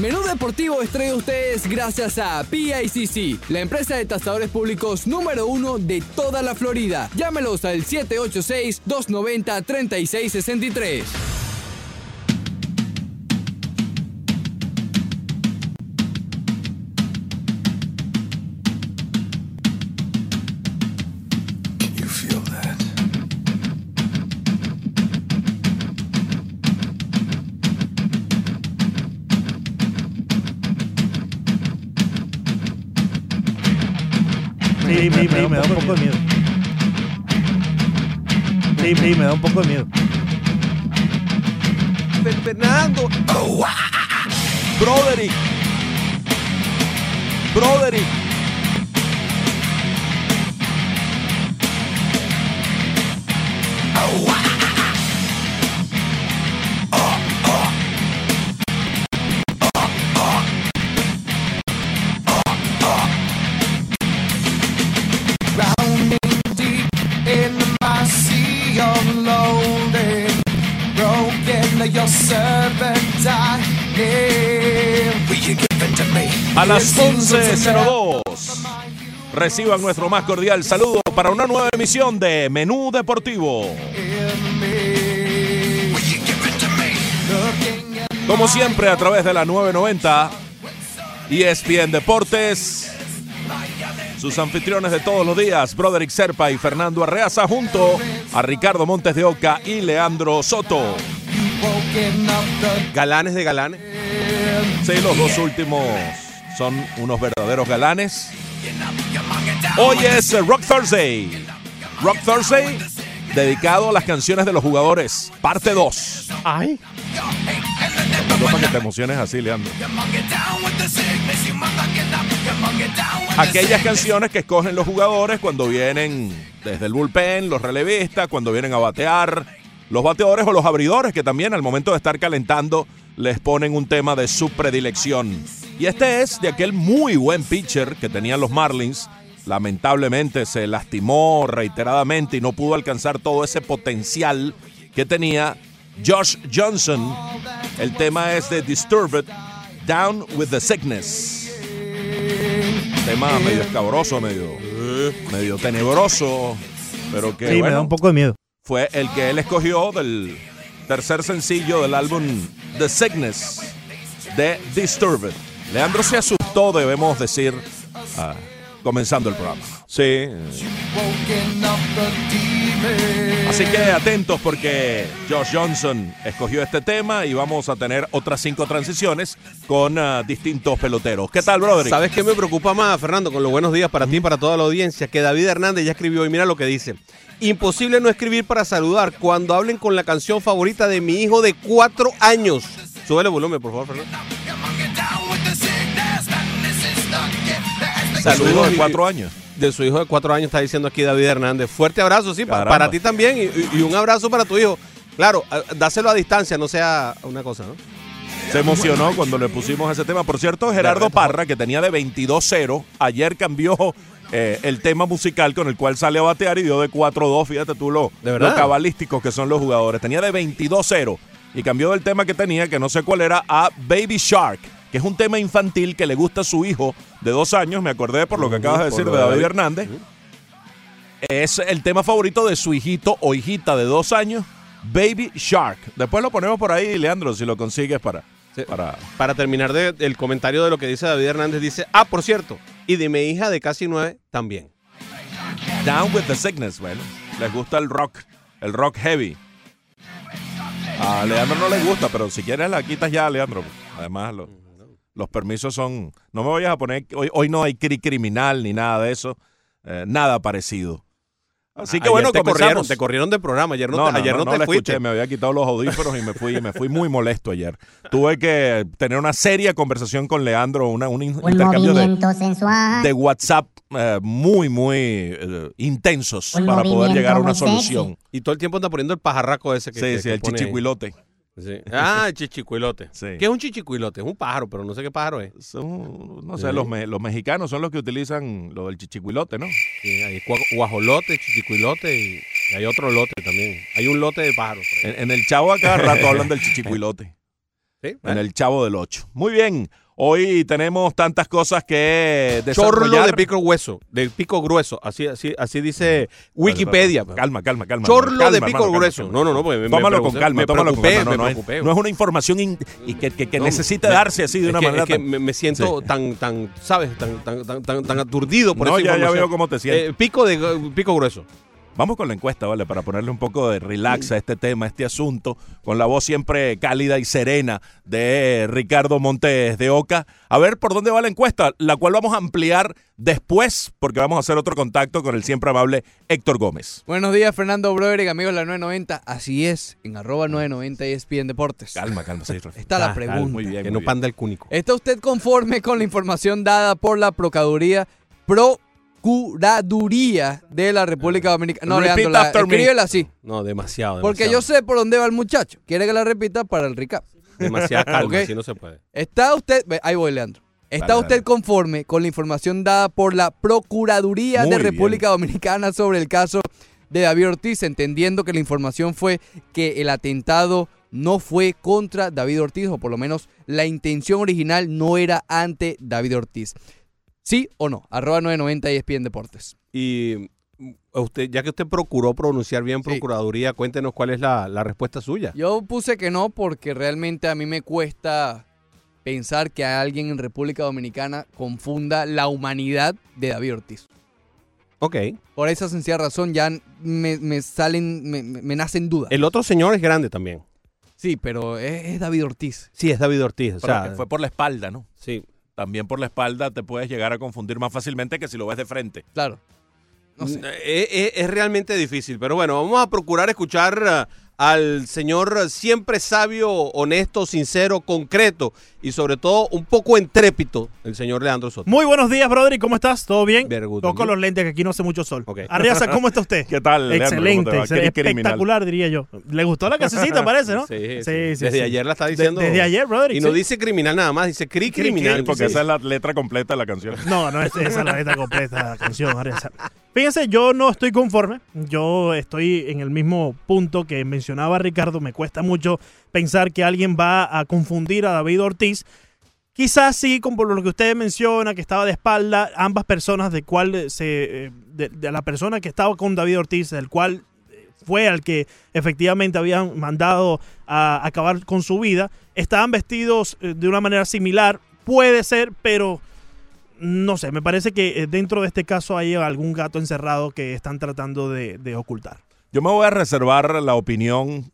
Menú Deportivo estrella a ustedes gracias a PICC, la empresa de tasadores públicos número uno de toda la Florida. Llámelos al 786-290-3663. Sí, me, me- me da un poco de miedo. Sí, sí, me da un poco de miedo. Fernando. Broderick. Broderick. A las 11.02 reciban nuestro más cordial saludo para una nueva emisión de Menú Deportivo. Como siempre a través de la 990 ESPN Deportes. Sus anfitriones de todos los días, Broderick Serpa y Fernando Arreaza, junto a Ricardo Montes de Oca y Leandro Soto. Galanes de galanes. Sí, los dos últimos son unos verdaderos galanes. Hoy es Rock Thursday. Rock Thursday dedicado a las canciones de los jugadores, parte 2. Ay. No para que te emociones así, Leandro. Aquellas canciones que escogen los jugadores cuando vienen desde el bullpen, los relevistas, cuando vienen a batear, los bateadores o los abridores que también al momento de estar calentando les ponen un tema de su predilección. Y este es de aquel muy buen pitcher que tenían los Marlins. Lamentablemente se lastimó reiteradamente y no pudo alcanzar todo ese potencial que tenía Josh Johnson. El tema es de Disturbed, Down with the Sickness. Tema medio escabroso, medio, medio tenebroso, pero que Sí, me da un poco de miedo. fue el que él escogió del tercer sencillo del álbum The Sickness de Disturbed. Leandro se asustó, debemos decir, ah, comenzando el programa. Sí. Así que atentos porque Josh Johnson escogió este tema y vamos a tener otras cinco transiciones con ah, distintos peloteros. ¿Qué tal, brother? ¿Sabes qué me preocupa más, Fernando? Con los buenos días para ti y para toda la audiencia, que David Hernández ya escribió y mira lo que dice. Imposible no escribir para saludar cuando hablen con la canción favorita de mi hijo de cuatro años. Súbele volumen, por favor, Fernando. Saludos de cuatro años. De su hijo de cuatro años está diciendo aquí David Hernández. Fuerte abrazo, sí, para ti también y, y un abrazo para tu hijo. Claro, dáselo a distancia, no sea una cosa, ¿no? Se emocionó cuando le pusimos ese tema. Por cierto, Gerardo Parra, que tenía de 22-0, ayer cambió eh, el tema musical con el cual sale a batear y dio de 4-2. Fíjate tú lo, ¿De lo cabalísticos que son los jugadores. Tenía de 22-0 y cambió del tema que tenía, que no sé cuál era, a Baby Shark, que es un tema infantil que le gusta a su hijo de dos años. Me acordé por lo que acabas de decir de David David. Hernández. Es el tema favorito de su hijito o hijita de dos años, Baby Shark. Después lo ponemos por ahí, Leandro, si lo consigues para... Sí. para Para terminar de- el comentario de lo que dice David Hernández, dice, ah, por cierto, y de mi hija de casi nueve también. Down with the Sickness, bueno. Les gusta el rock, el rock heavy. A Leandro no le gusta, pero si quieres la quitas ya, Leandro. Además, lo- los permisos son... No me vayas a poner... Hoy, hoy no hay cri criminal ni nada de eso. eh, nada parecido. Así que Ayer bueno, te corrieron, te corrieron del programa, ayer no, No, te, no, ayer no, no, no te fuiste. escuché, me había quitado los audífonos y me fui, me fui muy molesto ayer. Tuve que tener una seria conversación con Leandro, una, un Un intercambio de, movimiento sensual. de WhatsApp eh, muy, muy eh, intensos Un para poder llegar a una sexy. solución. Y todo el tiempo anda poniendo el pajarraco ese que Sí, que- sí, que el pone ahí. chichicuilote. Sí. Ah, chichicuilote. Sí. ¿Qué es un chichicuilote? Es un pájaro, pero no sé qué pájaro es. Son, no sé, Sí. los, me- los mexicanos son los que utilizan lo del chichicuilote, ¿no? Sí, hay gua- guajolote, chichicuilote y, y hay otro lote también. Hay un lote de pájaros. En, en el chavo a cada rato hablan del chichicuilote. Sí, en el Chavo del 8. Muy bien. Hoy tenemos tantas cosas que Chorlo de pico hueso, de pico grueso, así, así, así dice Wikipedia. Calma, calma, calma. Chorlo Calma, de pico grueso. calma. No, no, no, pues me- Tómalo con calma, me tómalo con preocupé, me No, es- preocupé. no es una información in- y que, que- que No, necesita me- darse así de una que- manera es que tan- me, siento tan, tan, ¿sabes? Tan, tan, tan, tan, aturdido por No, esa ya- ya información. veo cómo te sientes. Eh, pico de pico grueso. Vamos con la encuesta, ¿vale? Para ponerle un poco de relax a este tema, a este asunto, con la voz siempre cálida y serena de Ricardo Montes de Oca. A ver por dónde va la encuesta, la cual vamos a ampliar después, porque vamos a hacer otro contacto con el siempre amable Héctor Gómez. Buenos días, Fernando Broderick, amigos de la 990. Así es, en arroba 990 ESPN Deportes. Calma, calma, sí. Está la Ah, pregunta. Muy bien, Que muy no bien. panda el cúnico. ¿Está usted conforme con la información dada por la Procuraduría Procuraduría de la República Dominicana? No, Repeat Leandro, la, escríbela así. No, demasiado, Porque demasiado. yo sé por dónde va el muchacho. Quiere que la repita para el recap. Demasiada calma, Ok. así no se puede. ¿Está usted, ahí voy Leandro, ¿está usted conforme con la información dada por la Procuraduría Muy de bien. República Dominicana sobre el caso de David Ortiz, entendiendo que la información fue que el atentado no fue contra David Ortiz, o por lo menos la intención original no era ante David Ortiz? ¿Sí o no? Arroba 990 ESPN Deportes. Y mm, usted, ya que usted procuró pronunciar bien Sí. Procuraduría, cuéntenos cuál es la, la respuesta suya. Yo puse que no porque realmente a mí me cuesta pensar que alguien en República Dominicana confunda la humanidad de David Ortiz. Ok. Por esa sencilla razón ya me, me salen, me, nacen dudas. El otro señor es grande también. Sí, pero es, es David Ortiz. Sí, es David Ortiz. O sea, que fue por la espalda, ¿no? sí. También por la espalda te puedes llegar a confundir más fácilmente que si lo ves de frente. Claro. No sé. Eh, eh, es, realmente difícil, pero bueno, vamos a procurar escuchar ah, al señor siempre sabio, honesto, sincero, concreto y sobre todo un poco entrépito, el señor Leandro Soto. Muy buenos días, brother. ¿Y cómo estás? ¿Todo bien? Toco los lentes que aquí no hace mucho sol. Ok. Arriaza, ¿cómo está usted? ¿Qué tal, Leandro? ¿Cómo te Excelente, criminal. espectacular, diría yo. ¿Le gustó la casecita, parece, no? Sí, sí. Desde ayer la está De- diciendo. desde ayer, brother. Y no sí. dice criminal nada más, dice cri criminal. Sí, porque Sí. esa es la letra completa de la canción. No, no, es- esa es la letra completa de la canción, Ariasa. Fíjense, yo no estoy conforme. Yo estoy en el mismo punto que mencionaba Ricardo. Me cuesta mucho pensar que alguien va a confundir a David Ortiz. Quizás sí, como lo que usted menciona, que estaba de espalda, ambas personas, de cuál se. eh, De, de la persona que estaba con David Ortiz, del cual eh, fue al que efectivamente habían mandado a acabar con su vida, estaban vestidos eh, de una manera similar. Puede ser, pero no sé, me parece que eh, dentro de este caso hay algún gato encerrado que están tratando de, ocultar. Yo me voy a reservar la opinión.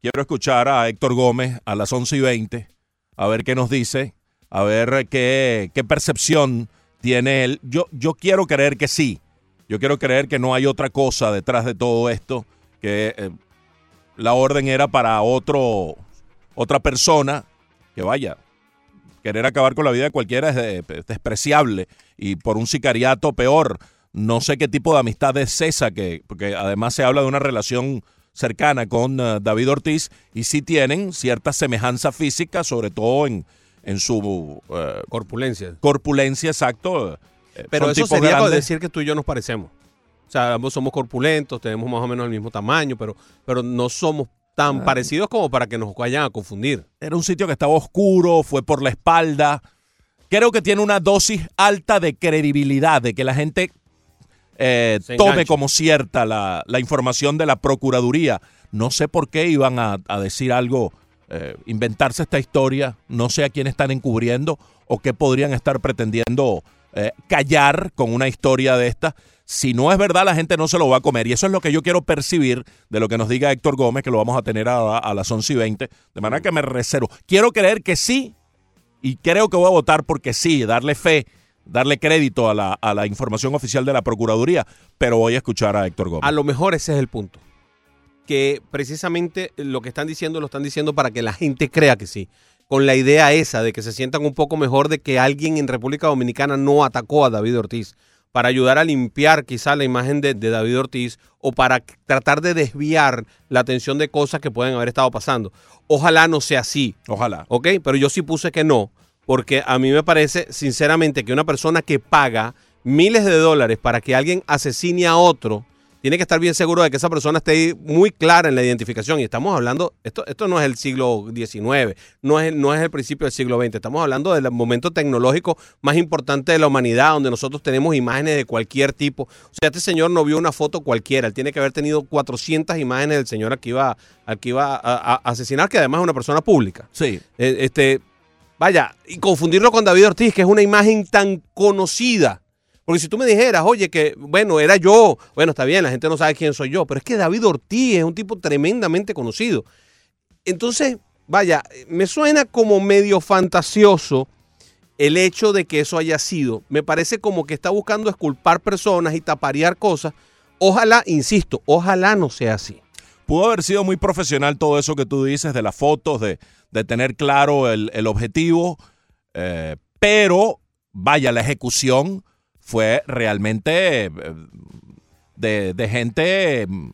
Quiero escuchar a Héctor Gómez a las 11 y 20, a ver qué nos dice, a ver qué, qué percepción tiene él. Yo, yo quiero creer que sí. Yo quiero creer que no hay otra cosa detrás de todo esto, que eh, la orden era para otro, otra persona, que vaya, querer acabar con la vida de cualquiera es, de- es despreciable y por un sicariato peor. No sé qué tipo de amistad es esa, que, porque además se habla de una relación cercana con eh, David Ortiz y sí tienen cierta semejanza física, sobre todo en, en su eh, Corpulencia. corpulencia, exacto. Eh, Pero eso sería decir que tú y yo nos parecemos. O sea, ambos somos corpulentos, tenemos más o menos el mismo tamaño, pero, pero no somos tan Ah. parecidos como para que nos vayan a confundir. Era un sitio que estaba oscuro, fue por la espalda. Creo que tiene una dosis alta de credibilidad, de que la gente eh, tome como cierta la, la información de la Procuraduría. No sé por qué iban a, a decir algo, eh, inventarse esta historia. No sé a quién están encubriendo o qué podrían estar pretendiendo eh, callar con una historia de esta. Si no es verdad, la gente no se lo va a comer. Y eso es lo que yo quiero percibir de lo que nos diga Héctor Gómez, que lo vamos a tener a, las 11 y 20. De manera que me reservo. Quiero creer que sí, y creo que voy a votar porque sí, darle fe, darle crédito a la, a la información oficial de la Procuraduría, pero voy a escuchar a Héctor Gómez. A lo mejor ese es el punto. Que precisamente lo que están diciendo lo están diciendo para que la gente crea que sí. Con la idea esa de que se sientan un poco mejor de que alguien en República Dominicana no atacó a David Ortiz. Para ayudar a limpiar quizá la imagen de, de David Ortiz o para tratar de desviar la atención de cosas que pueden haber estado pasando. Ojalá no sea así. Ojalá. ¿ok? Pero yo sí puse que no, porque a mí me parece sinceramente que una persona que paga miles de dólares para que alguien asesine a otro tiene que estar bien seguro de que esa persona esté muy clara en la identificación. Y estamos hablando, esto, esto no es el siglo XIX, no es, no es el principio del siglo XX, estamos hablando del momento tecnológico más importante de la humanidad, donde nosotros tenemos imágenes de cualquier tipo. O sea, este señor no vio una foto cualquiera, él tiene que haber tenido 400 imágenes del señor al que iba, al que iba a, a- a asesinar, que además es una persona pública. Sí. Eh, este, vaya, y confundirlo con David Ortiz, que es una imagen tan conocida. Porque si tú me dijeras, oye, que bueno, era yo, bueno, está bien, la gente no sabe quién soy yo, pero es que David Ortiz es un tipo tremendamente conocido. Entonces, vaya, me suena como medio fantasioso el hecho de que eso haya sido. Me parece como que está buscando esculpar personas y taparear cosas. Ojalá, insisto, ojalá no sea así. Pudo haber sido muy profesional todo eso que tú dices de las fotos, de, tener claro el, el objetivo, eh, pero vaya, la ejecución fue realmente eh, de, de gente mm,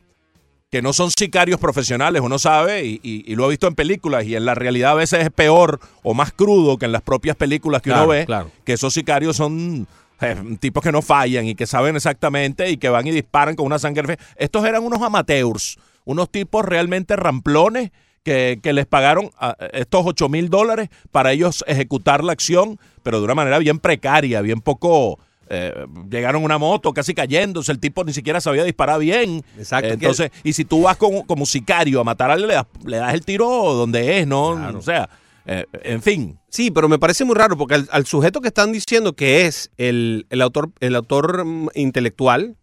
que no son sicarios profesionales, uno sabe, y, y- y lo ha visto en películas, y en la realidad a veces es peor o más crudo que en las propias películas que Claro, uno ve, claro. que esos sicarios son eh, tipos que no fallan y que saben exactamente y que van y disparan con una sangre fría. Estos eran unos amateurs, unos tipos realmente ramplones que, que les pagaron a- estos 8 mil dólares para ellos ejecutar la acción, pero de una manera bien precaria, bien poco... eh, llegaron a una moto casi cayéndose, el tipo ni siquiera sabía disparar bien. Exacto. Entonces, y si tú vas como, como sicario a matar a alguien, le das, le das el tiro donde es, ¿no? Claro. O sea, eh, en fin. Sí, pero me parece muy raro porque al, al sujeto que están diciendo que es el, el autor, el autor mm, intelectual,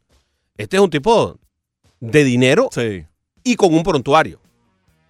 este es un tipo de dinero Sí. y con un prontuario.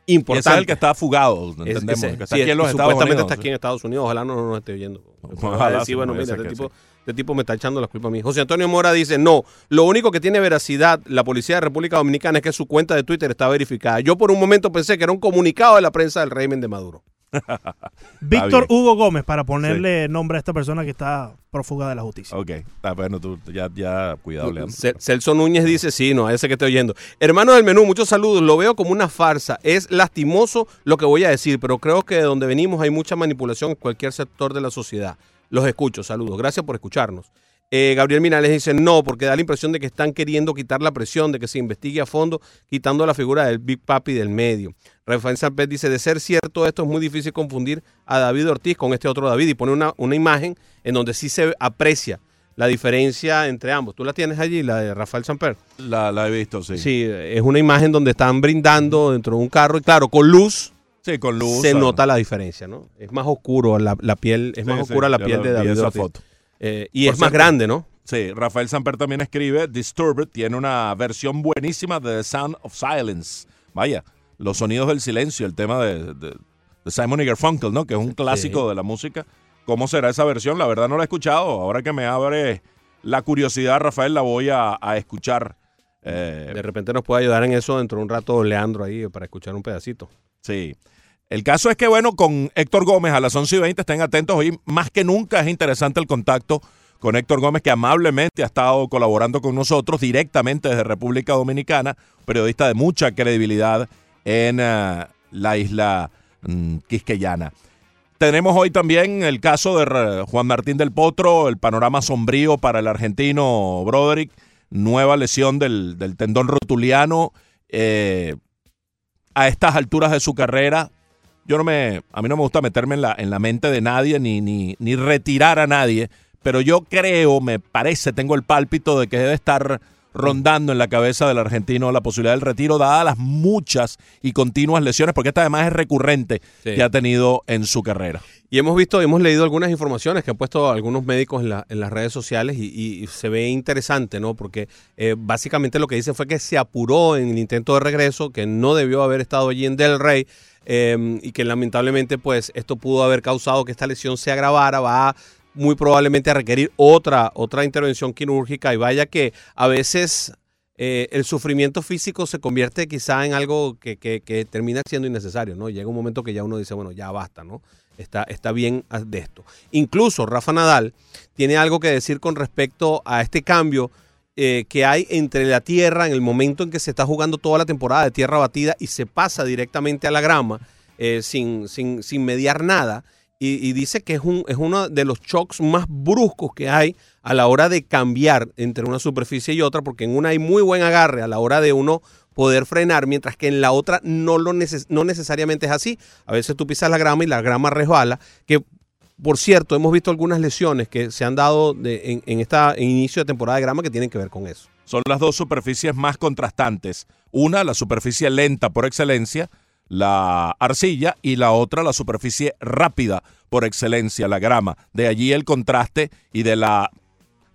Y ese Importante. es el que está fugado, Es- entendemos. ese- que está sí, aquí en los y Estados supuestamente Unidos. está aquí en Estados Unidos. Ojalá no nos esté oyendo. Ojalá, sí, sí, bueno, mira, este que tipo, este tipo me está echando la culpa a mí. José Antonio Mora dice, no, lo único que tiene veracidad la policía de República Dominicana es que su cuenta de Twitter está verificada. Yo por un momento pensé que era un comunicado de la prensa del régimen de Maduro. Víctor bien. Hugo Gómez, para ponerle nombre a esta persona que está prófuga de la justicia. Ok, está bueno, tú ya, ya, cuidado, Leandro. Cel- Celso Núñez dice, sí, no, ese que estoy oyendo. Hermano del menú, muchos saludos. Lo veo como una farsa. Es lastimoso lo que voy a decir, pero creo que de donde venimos hay mucha manipulación en cualquier sector de la sociedad. Los escucho, saludos. Gracias por escucharnos. Eh, Gabriel Minales dice, no, porque da la impresión de que están queriendo quitar la presión, de que se investigue a fondo, quitando la figura del Big Papi del medio. Rafael Sampet dice, de ser cierto esto es muy difícil confundir a David Ortiz con este otro David y pone una, una imagen en donde sí se aprecia la diferencia entre ambos. ¿Tú la tienes allí, la de Rafael Samper? La, la he visto, sí. Sí, es una imagen donde están brindando dentro de un carro y claro, con luz Sí, con luz. se nota la diferencia, ¿no? Es más oscuro la, la piel, es Sí, más sí, oscura la piel de vi David esa Ortiz. foto. Eh, y Por es más grande, ¿no? Sí, Rafael Samper también escribe, Disturbed tiene una versión buenísima de The Sound of Silence. Vaya, los sonidos del silencio, el tema de, de- de Simon y Garfunkel, ¿no? Que es un clásico de la música. ¿Cómo será esa versión? La verdad no la he escuchado. Ahora que me abre la curiosidad, Rafael, la voy a, a escuchar. Eh, De repente nos puede ayudar en eso dentro de un rato Leandro ahí para escuchar un pedacito. Sí. El caso es que, bueno, con Héctor Gómez a las 11 y 20, estén atentos. Hoy más que nunca es interesante el contacto con Héctor Gómez, que amablemente ha estado colaborando con nosotros directamente desde República Dominicana, periodista de mucha credibilidad en eh, la isla mm, quisqueyana. Tenemos hoy también el caso de Juan Martín del Potro, el panorama sombrío para el argentino Broderick, nueva lesión del, del tendón rotuliano. eh, a estas alturas de su carrera, yo no me, a mí no me gusta meterme en la, en la mente de nadie ni, ni, ni retirar a nadie, pero yo creo, me parece, tengo el pálpito de que debe estar rondando en la cabeza del argentino la posibilidad del retiro, dadas las muchas y continuas lesiones, porque esta además es recurrente Sí. que ha tenido en su carrera. Y hemos visto, hemos leído algunas informaciones que han puesto algunos médicos en, la- en las redes sociales y, y se ve interesante, ¿no? Porque eh, básicamente lo que dice fue que se apuró en el intento de regreso, que no debió haber estado allí en Del Rey eh, y que lamentablemente pues esto pudo haber causado que esta lesión se agravara, va muy probablemente a requerir otra, otra intervención quirúrgica y vaya que a veces eh, el sufrimiento físico se convierte quizá en algo que, que- que termina siendo innecesario, ¿no? Llega un momento que ya uno dice, bueno, ya basta, ¿no? Está, está bien de esto. Incluso Rafa Nadal tiene algo que decir con respecto a este cambio eh, que hay entre la tierra en el momento en que se está jugando toda la temporada de tierra batida y se pasa directamente a la grama eh, sin, sin, sin mediar nada. y, y dice que es, un, es uno de los shocks más bruscos que hay a la hora de cambiar entre una superficie y otra, porque en una hay muy buen agarre a la hora de uno poder frenar, mientras que en la otra no, lo neces- no necesariamente es así. A veces tú pisas la grama y la grama resbala, que por cierto, hemos visto algunas lesiones que se han dado de- en, en esta en inicio de temporada de grama que tienen que ver con eso. Son las dos superficies más contrastantes. Una, la superficie lenta por excelencia, la arcilla, y la otra, la superficie rápida por excelencia, la grama. De allí el contraste y de la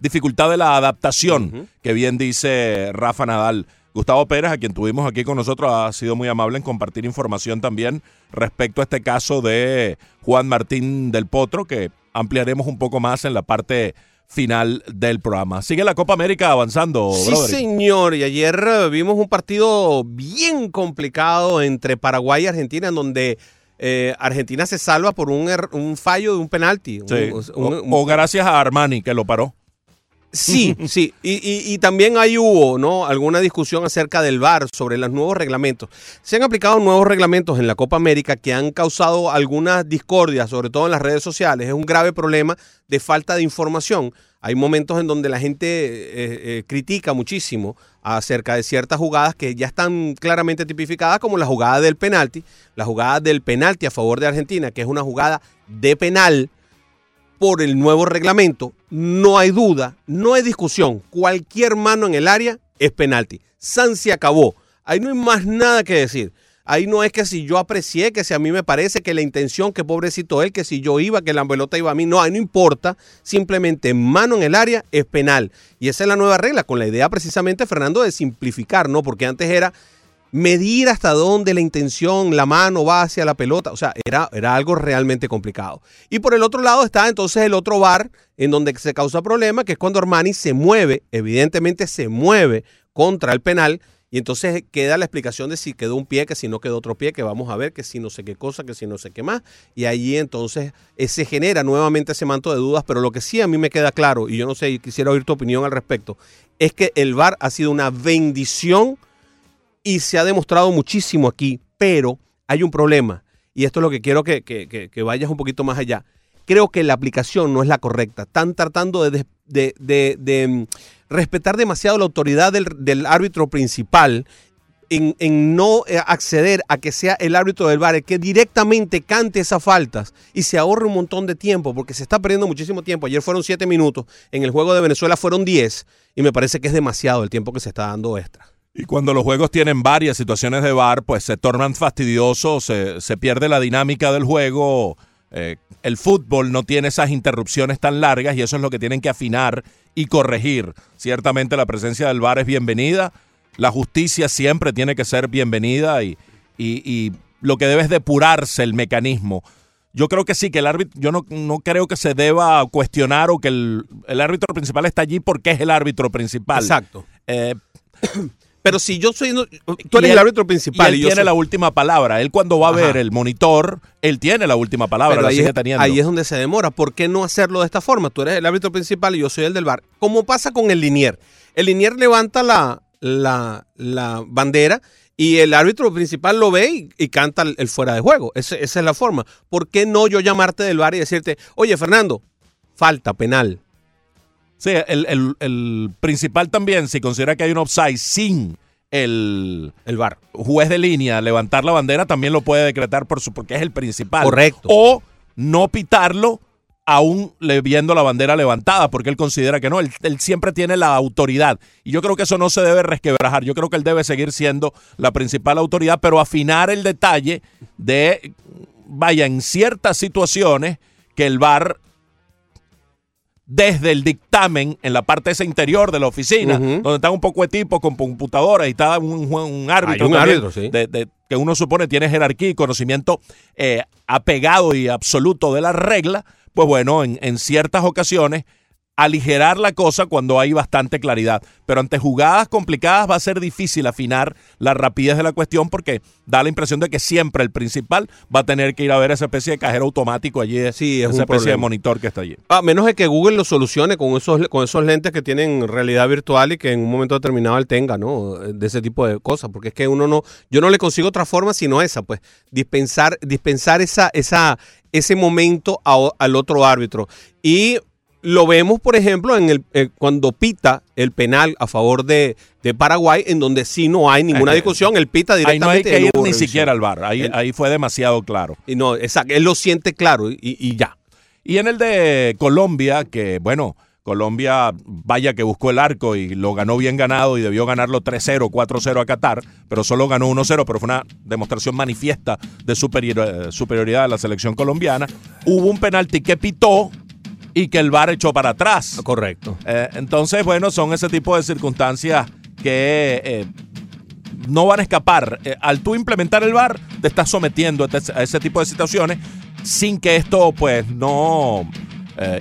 dificultad de la adaptación, que bien dice Rafa Nadal. Gustavo Pérez, a quien tuvimos aquí con nosotros, ha sido muy amable en compartir información también respecto a este caso de Juan Martín del Potro, que ampliaremos un poco más en la parte final del programa. Sigue la Copa América avanzando, Sí, brother. señor. Y ayer eh, vimos un partido bien complicado entre Paraguay y Argentina, en donde eh, Argentina se salva por un, er- un fallo de un penalti. Sí. Un- un- o, o gracias a Armani, que lo paró. Sí, sí. Y, y- y también ahí hubo ¿no? alguna discusión acerca del VAR sobre los nuevos reglamentos. Se han aplicado nuevos reglamentos en la Copa América que han causado algunas discordias, sobre todo en las redes sociales. Es un grave problema de falta de información. Hay momentos en donde la gente eh, eh, critica muchísimo acerca de ciertas jugadas que ya están claramente tipificadas, como la jugada del penalti, la jugada del penalti a favor de Argentina, que es una jugada de penal por el nuevo reglamento, no hay duda, no hay discusión. Cualquier mano en el área es penalti. San se acabó. Ahí no hay más nada que decir. Ahí no es que si yo aprecié, que si a mí me parece que la intención, que pobrecito él, que si yo iba, que la pelota iba a mí. No, ahí no importa. Simplemente mano en el área es penal. Y esa es la nueva regla, con la idea precisamente, Fernando, de simplificar, ¿no? Porque antes era medir hasta dónde la intención, la mano va hacia la pelota. O sea, era, era algo realmente complicado. Y por el otro lado está entonces el otro bar en donde se causa problema, que es cuando Armani se mueve, evidentemente se mueve contra el penal. Y entonces queda la explicación de si quedó un pie, que si no quedó otro pie, que vamos a ver, que si no sé qué cosa, que si no sé qué más. Y allí entonces eh, se genera nuevamente ese manto de dudas. Pero lo que sí a mí me queda claro, y yo no sé, quisiera oír tu opinión al respecto, es que el VAR ha sido una bendición y se ha demostrado muchísimo aquí, pero hay un problema. Y esto es lo que quiero que, que- que- que vayas un poquito más allá. Creo que la aplicación no es la correcta. Están tratando de, de- de- de, mm, respetar demasiado la autoridad del, del árbitro principal en, no eh, acceder a que sea el árbitro del bar el que directamente cante esas faltas y se ahorre un montón de tiempo porque se está perdiendo muchísimo tiempo. Ayer fueron siete minutos, en el juego de Venezuela fueron 10 y me parece que es demasiado el tiempo que se está dando extra. Y cuando los juegos tienen varias situaciones de VAR, pues se tornan fastidiosos, se, se pierde la dinámica del juego. eh, el fútbol no tiene esas interrupciones tan largas y eso es lo que tienen que afinar y corregir. Ciertamente la presencia del VAR es bienvenida, la justicia siempre tiene que ser bienvenida y, y- y lo que debe es depurarse el mecanismo. Yo creo que sí, que el árbitro, yo no, no creo que se deba cuestionar o que el, el árbitro principal está allí porque es el árbitro principal. Exacto. Eh, Pero si yo soy, tú eres él- el árbitro principal y él y yo tiene soy- la última palabra. Él cuando va a Ajá. ver el monitor, él tiene la última palabra, Pero la ahí, sigue es, teniendo. ahí es donde se demora. ¿Por qué no hacerlo de esta forma? Tú eres el árbitro principal y yo soy el del bar. Como pasa con el linier. El linier levanta la, la, la bandera y el árbitro principal lo ve y, y canta el, el fuera de juego. Ese- esa es la forma. ¿Por qué no yo llamarte del bar y decirte, oye, Fernando, falta penal? Sí, el, el- el principal también, si considera que hay un offside sin el El bar. juez de línea levantar la bandera, también lo puede decretar por su, porque es el principal. Correcto. O no pitarlo aún le viendo la bandera levantada, porque él considera que no, él, él siempre tiene la autoridad. Y yo creo que eso no se debe resquebrajar. Yo creo que él debe seguir siendo la principal autoridad, pero afinar el detalle de, vaya, en ciertas situaciones que el VAR desde el dictamen en la parte esa interior de la oficina, donde están un poco de tipos con computadoras y está un, árbitro, un también árbitro, sí. de- de- que uno supone tiene jerarquía y conocimiento eh, apegado y absoluto de la regla, pues bueno, en, en ciertas ocasiones aligerar la cosa cuando hay bastante claridad. Pero ante jugadas complicadas va a ser difícil afinar la rapidez de la cuestión porque da la impresión de que siempre el principal va a tener que ir a ver esa especie de cajero automático allí, Sí, es esa especie de monitor que está allí. A menos de que Google lo solucione con esos, con esos lentes que tienen realidad virtual y que en un momento determinado él tenga, ¿no? De ese tipo de cosas. Porque es que uno no, yo no le consigo otra forma sino esa, pues, dispensar, dispensar esa, esa, ese momento a- al otro árbitro. Y lo vemos, por ejemplo, en el eh, cuando pita el penal a favor de, de Paraguay, en donde sí no hay ninguna discusión, él pita Ahí no hay directamente. que y no ir hubo ni revisión. siquiera al bar. Ahí, El- ahí fue demasiado claro. Y no, exacto, él lo siente claro y, y ya. Y en el de Colombia, que bueno, Colombia vaya que buscó el arco y lo ganó bien ganado y debió ganarlo 3-0, 4-0 a Qatar, pero solo ganó 1-0, pero fue una demostración manifiesta de superior- eh, superioridad de la selección colombiana. Hubo un penalti que pitó y que el VAR echó para atrás. Correcto. Eh, entonces, bueno, son ese tipo de circunstancias que eh, no van a escapar. Eh, al tú implementar el VAR, te estás sometiendo a ese tipo de situaciones sin que esto, pues, no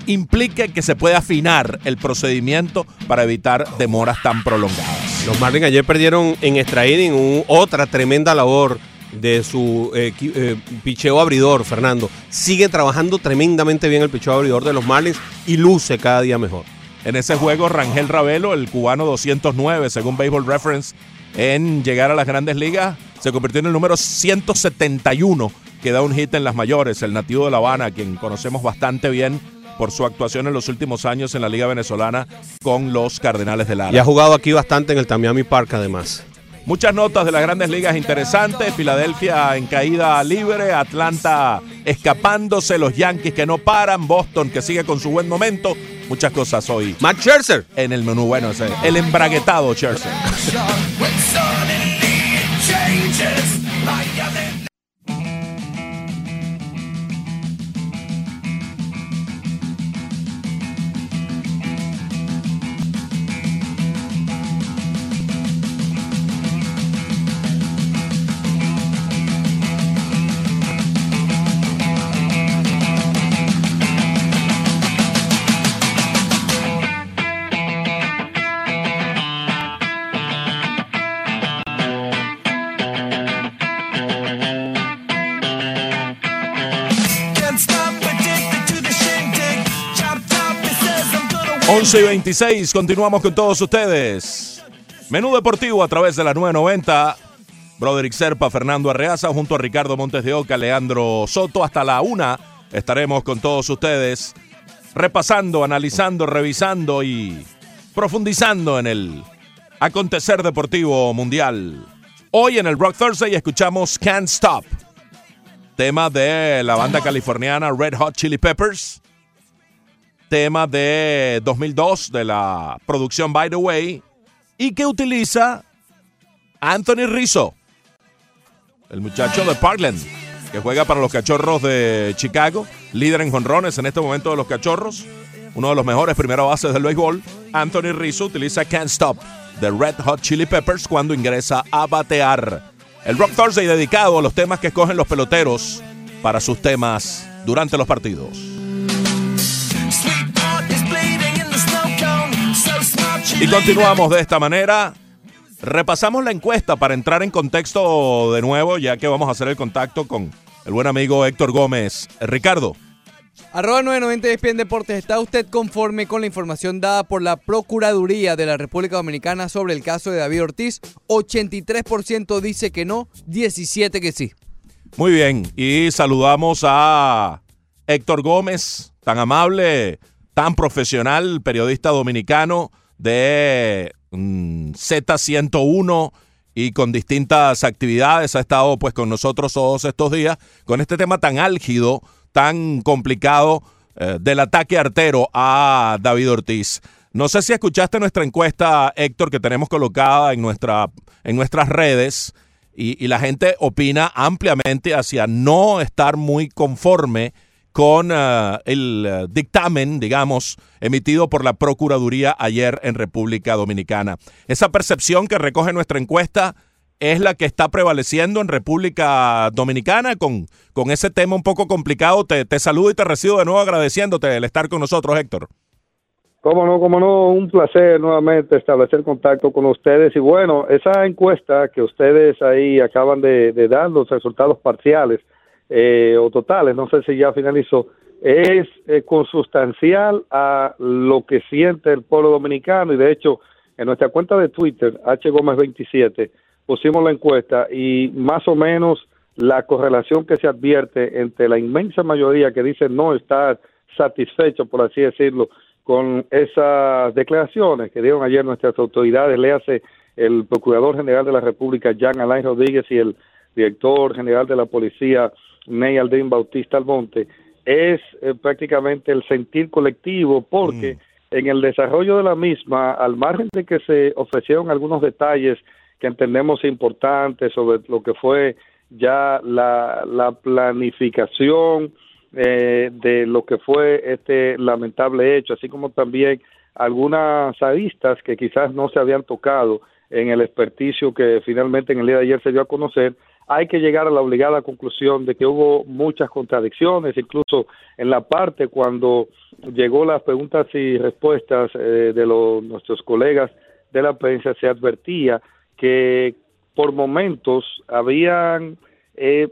implique que se pueda afinar el procedimiento para evitar demoras tan prolongadas. Los Marlins ayer perdieron en extra inning un- otra tremenda labor de su eh, eh, picheo abridor, Fernando. Sigue trabajando tremendamente bien el picheo abridor de los Marlins y luce cada día mejor. En ese juego, Rangel Ravelo, el cubano 209, según Baseball Reference, en llegar a las grandes ligas, se convirtió en el número 171 que da un hit en las mayores, el nativo de La Habana, quien conocemos bastante bien por su actuación en los últimos años en la Liga Venezolana con los Cardenales de Lara. Y ha jugado aquí bastante en el Tamiami Park, además. Muchas notas de las grandes ligas interesantes. Filadelfia en caída libre, Atlanta escapándose, los Yankees que no paran, Boston que sigue con su buen momento. Muchas cosas hoy Matt Scherzer. en el menú. Bueno, ese, el embraguetado Scherzer. 11 y 26, continuamos con todos ustedes. Menú deportivo a través de la 990. Broderick Serpa, Fernando Arreaza, junto a Ricardo Montes de Oca, Leandro Soto. Hasta la una estaremos con todos ustedes repasando, analizando, revisando y profundizando en el acontecer deportivo mundial. Hoy en el Rock Thursday escuchamos Can't Stop, tema de la banda californiana Red Hot Chili Peppers tema de 2002 de la producción By the Way y que utiliza Anthony Rizzo, el muchacho de Parkland, que juega para los Cachorros de Chicago, líder en jonrones en este momento de los Cachorros, uno de los mejores primera bases del béisbol. Anthony Rizzo utiliza Can't Stop de Red Hot Chili Peppers cuando ingresa a batear. El Rock Thursday dedicado a los temas que escogen los peloteros para sus temas durante los partidos. Y continuamos de esta manera. Repasamos la encuesta para entrar en contexto de nuevo, ya que vamos a hacer el contacto con el buen amigo Héctor Gómez. Ricardo, Arroba 990 ESPN Deportes. ¿Está usted conforme con la información dada por la Procuraduría de la República Dominicana sobre el caso de David Ortiz? 83% dice que no, 17% que sí. muy bien. Y saludamos a Héctor Gómez, tan amable, tan profesional, periodista dominicano de mm, Z101 y con distintas actividades. Ha estado pues con nosotros todos estos días con este tema tan álgido, tan complicado eh, del ataque artero a David Ortiz. No sé si escuchaste nuestra encuesta, Héctor, que tenemos colocada en, nuestra, en nuestras redes y, y la gente opina ampliamente hacia no estar muy conforme con eh, el eh, dictamen, digamos, emitido por la Procuraduría ayer en República Dominicana. Esa percepción que recoge nuestra encuesta es la que está prevaleciendo en República Dominicana con, con ese tema un poco complicado. Te, te saludo y te recibo de nuevo agradeciéndote el estar con nosotros, Héctor. Cómo no, cómo no, un placer nuevamente establecer contacto con ustedes. Y bueno, esa encuesta que ustedes ahí acaban de, de dar, los resultados parciales eh, o totales, no sé si ya finalizó, es eh, consustancial a lo que siente el pueblo dominicano. Y de hecho, en nuestra cuenta de Twitter, H Gómez 27, pusimos la encuesta y más o menos la correlación que se advierte entre la inmensa mayoría que dice no estar satisfecho, por así decirlo, con esas declaraciones que dieron ayer nuestras autoridades, le hace el Procurador General de la República, Jean Alain Rodríguez, y el Director General de la Policía, Ney Aldrin Bautista Almonte, es eh, prácticamente el sentir colectivo, porque en el desarrollo de la misma, al margen de que se ofrecieron algunos detalles que entendemos importantes sobre lo que fue ya la, la planificación eh, de lo que fue este lamentable hecho, así como también algunas aristas que quizás no se habían tocado en el experticio que finalmente en el día de ayer se dio a conocer, hay que llegar a la obligada conclusión de que hubo muchas contradicciones, incluso en la parte cuando llegó las preguntas y respuestas eh, de los, nuestros colegas de la prensa, se advertía que por momentos habían eh,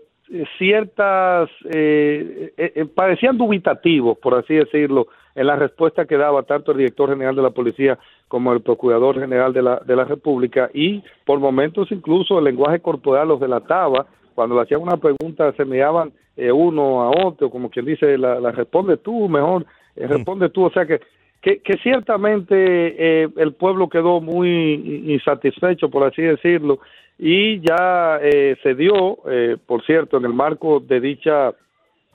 ciertas, eh, eh, eh, parecían dubitativos, por así decirlo, en la respuesta que daba tanto el director general de la policía como el procurador general de la, de la República y por momentos incluso el lenguaje corporal los delataba, cuando le hacían una pregunta se miraban eh, uno a otro, como quien dice, la, la responde tú mejor, eh, responde tú, o sea que que, que ciertamente eh, el pueblo quedó muy insatisfecho, por así decirlo, y ya eh, se dio, eh, por cierto, en el marco de dicha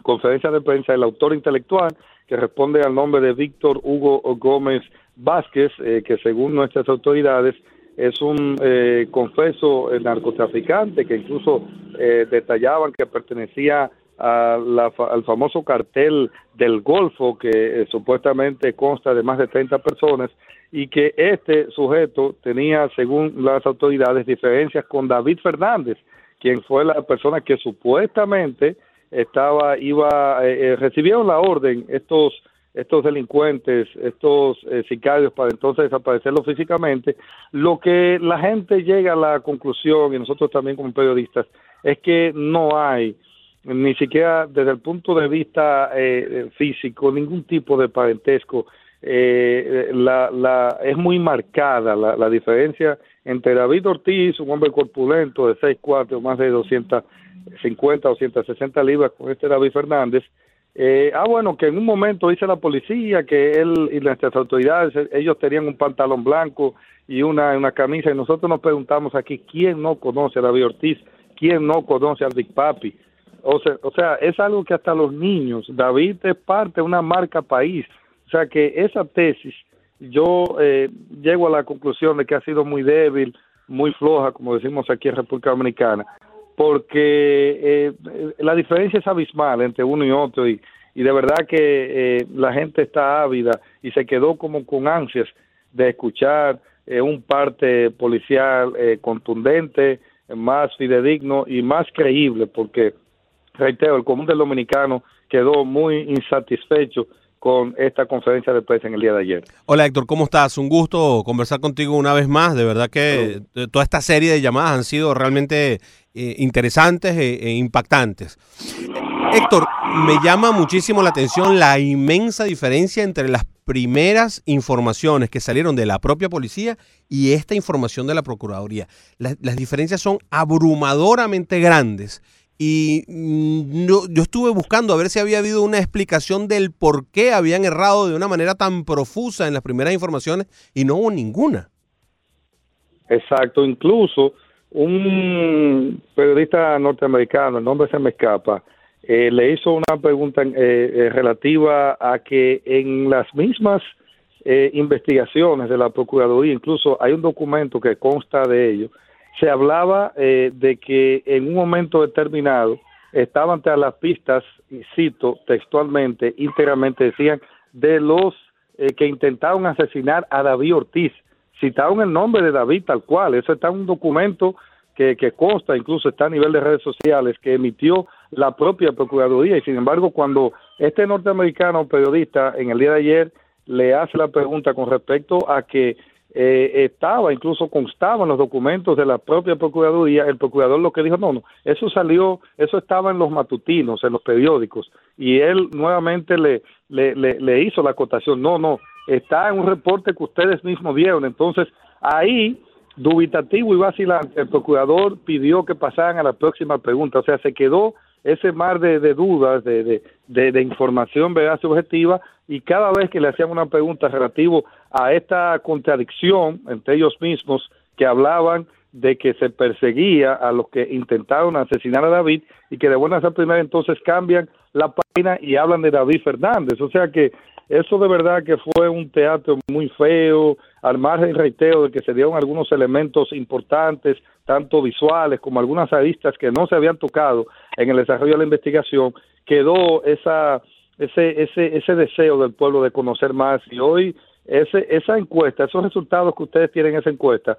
conferencia de prensa, el autor intelectual, que responde al nombre de Víctor Hugo Gómez Vázquez, eh, que según nuestras autoridades es un eh, confeso narcotraficante, que incluso eh, detallaban que pertenecía a la al famoso cartel del Golfo, que eh, supuestamente consta de más de 30 personas, y que este sujeto tenía, según las autoridades, diferencias con David Fernández, quien fue la persona que supuestamente estaba, iba, eh, eh, recibieron la orden estos estos delincuentes, estos eh, sicarios para entonces desaparecerlo físicamente, lo que la gente llega a la conclusión, y nosotros también como periodistas, es que no hay ni siquiera desde el punto de vista eh, físico, ningún tipo de parentesco. Eh, la, la, es muy marcada la, la diferencia entre David Ortiz, un hombre corpulento de 6'4", más de 250 o 160 libras, con este David Fernández. Eh, ah, bueno, que en un momento dice la policía que él y nuestras autoridades, ellos tenían un pantalón blanco y una, una camisa, y nosotros nos preguntamos aquí, ¿quién no conoce a David Ortiz? ¿Quién no conoce al Big Papi? O sea, o sea, es algo que hasta los niños, David es parte de una marca país. O sea que esa tesis, yo eh, llego a la conclusión de que ha sido muy débil, muy floja, como decimos aquí en República Dominicana, porque eh, la diferencia es abismal entre uno y otro y, y de verdad que eh, la gente está ávida y se quedó como con ansias de escuchar eh, un parte policial eh, contundente, más fidedigno y más creíble, porque reitero, el común del dominicano quedó muy insatisfecho con esta conferencia de prensa en el día de ayer. Hola Héctor, ¿cómo estás? Un gusto conversar contigo una vez más. De verdad que toda esta serie de llamadas han sido realmente eh, interesantes e, e impactantes. Héctor, me llama muchísimo la atención la inmensa diferencia entre las primeras informaciones que salieron de la propia policía y esta información de la Procuraduría. Las, las diferencias son abrumadoramente grandes. Y mm, yo estuve buscando a ver si había habido una explicación del por qué habían errado de una manera tan profusa en las primeras informaciones y no hubo ninguna. Exacto, incluso un periodista norteamericano, el nombre se me escapa, eh, le hizo una pregunta eh, eh, relativa a que en las mismas eh, investigaciones de la Procuraduría, incluso hay un documento que consta de ello, se hablaba eh, de que en un momento determinado estaban tras las pistas, y cito textualmente, íntegramente decían, de los eh, que intentaron asesinar a David Ortiz. Citaron el nombre de David tal cual, eso está en un documento que, que consta, incluso está a nivel de redes sociales, que emitió la propia Procuraduría. Y sin embargo, cuando este norteamericano periodista en el día de ayer le hace la pregunta con respecto a que eh, estaba, incluso constaba en los documentos de la propia Procuraduría, el procurador lo que dijo, no, no, eso salió, eso estaba en los matutinos, en los periódicos, y él nuevamente le, le, le, le hizo la acotación, no, no, está en un reporte que ustedes mismos dieron, entonces ahí dubitativo y vacilante, el procurador pidió que pasaran a la próxima pregunta. O sea, se quedó ese mar de, dudas, de, de, información veraz y objetiva, y cada vez que le hacían una pregunta relativo a esta contradicción entre ellos mismos que hablaban de que se perseguía a los que intentaron asesinar a David y que de buenas a primera entonces cambian la página y hablan de David Fernández. O sea que eso de verdad que fue un teatro muy feo, al margen, reitero, de que se dieron algunos elementos importantes, tanto visuales como algunas aristas que no se habían tocado en el desarrollo de la investigación, quedó esa, ese, ese, ese deseo del pueblo de conocer más y hoy ese, esa encuesta, esos resultados que ustedes tienen en esa encuesta,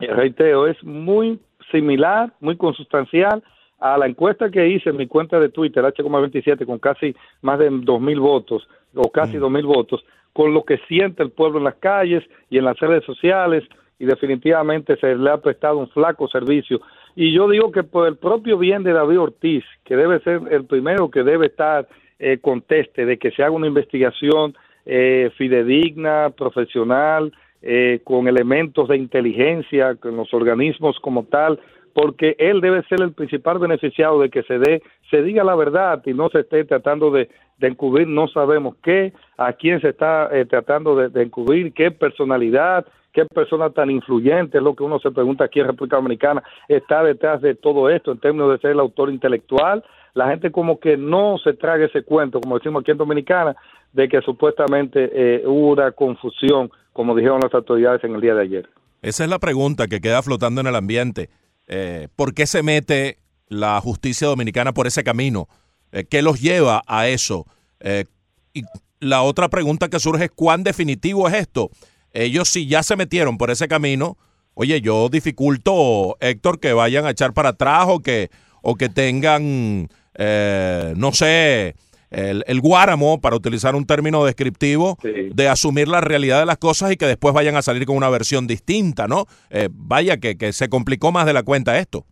eh, reitero, es muy similar, muy consustancial a la encuesta que hice en mi cuenta de Twitter, H27, con casi más de dos mil votos, o casi dos mil votos, con lo que siente el pueblo en las calles y en las redes sociales, y definitivamente se le ha prestado un flaco servicio. Y yo digo que por el propio bien de David Ortiz, que debe ser el primero que debe estar eh, conteste de que se haga una investigación eh, fidedigna, profesional, eh, con elementos de inteligencia, con los organismos como tal, porque él debe ser el principal beneficiado de que se dé, se diga la verdad y no se esté tratando de, encubrir, no sabemos qué, a quién se está eh, tratando de encubrir, qué personalidad, qué persona tan influyente, es lo que uno se pregunta aquí en República Dominicana, está detrás de todo esto en términos de ser el autor intelectual. La gente como que no se traga ese cuento, como decimos aquí en Dominicana, de que supuestamente eh, hubo una confusión, como dijeron las autoridades en el día de ayer. Esa es la pregunta que queda flotando en el ambiente. Eh, ¿Por qué se mete la justicia dominicana por ese camino? Eh, ¿Qué los lleva a eso? Eh, y la otra pregunta que surge es cuán definitivo es esto. Ellos si ya se metieron por ese camino, oye, yo dificulto, Héctor, que vayan a echar para atrás o que, o que tengan, eh, no sé, el, el guáramo, para utilizar un término descriptivo, Sí. de asumir la realidad de las cosas y que después vayan a salir con una versión distinta, ¿no? Eh, vaya que, que se complicó más de la cuenta esto.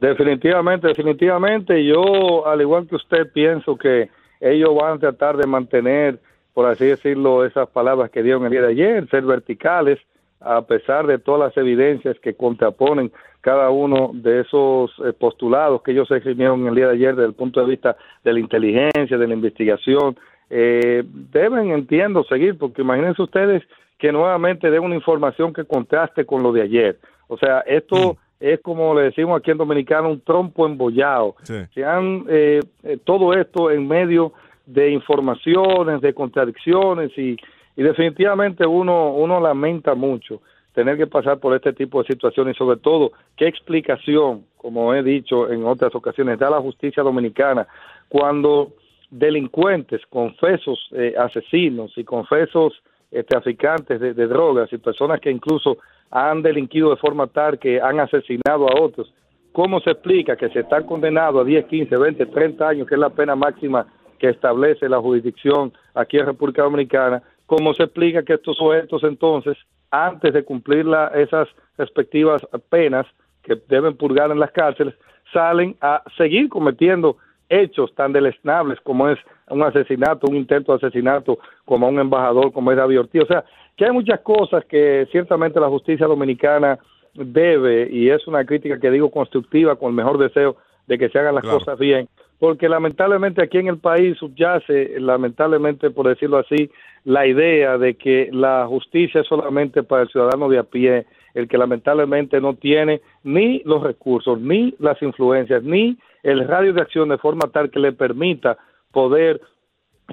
Definitivamente, definitivamente. Yo, al igual que usted, pienso que ellos van a tratar de mantener, por así decirlo, esas palabras que dieron el día de ayer, ser verticales, a pesar de todas las evidencias que contraponen cada uno de esos eh, postulados que ellos escribieron el día de ayer desde el punto de vista de la inteligencia, de la investigación. Eh, deben, entiendo, seguir, porque imagínense ustedes que nuevamente den una información que contraste con lo de ayer. O sea, esto es como le decimos aquí en Dominicano, un trompo embollado. Sí. Se han, eh, eh, todo esto en medio de informaciones, de contradicciones y, y definitivamente uno, uno lamenta mucho tener que pasar por este tipo de situaciones y sobre todo qué explicación, como he dicho en otras ocasiones, da la justicia dominicana cuando delincuentes, confesos eh, asesinos y confesos eh, traficantes de, de drogas y personas que incluso han delinquido de forma tal que han asesinado a otros, ¿cómo se explica que se están condenados a 10, 15, 20, 30 años, que es la pena máxima que establece la jurisdicción aquí en República Dominicana? ¿Cómo se explica que estos sujetos entonces, antes de cumplir la- esas respectivas penas que deben purgar en las cárceles, salen a seguir cometiendo hechos tan deleznables como es un asesinato, un intento de asesinato, como a un embajador, como es David Ortiz. O sea, que hay muchas cosas que ciertamente la justicia dominicana debe, y es una crítica que digo constructiva, con el mejor deseo de que se hagan las Claro. cosas bien, porque lamentablemente aquí en el país subyace, lamentablemente por decirlo así, la idea de que la justicia es solamente para el ciudadano de a pie, el que lamentablemente no tiene ni los recursos, ni las influencias, ni el radio de acción de forma tal que le permita poder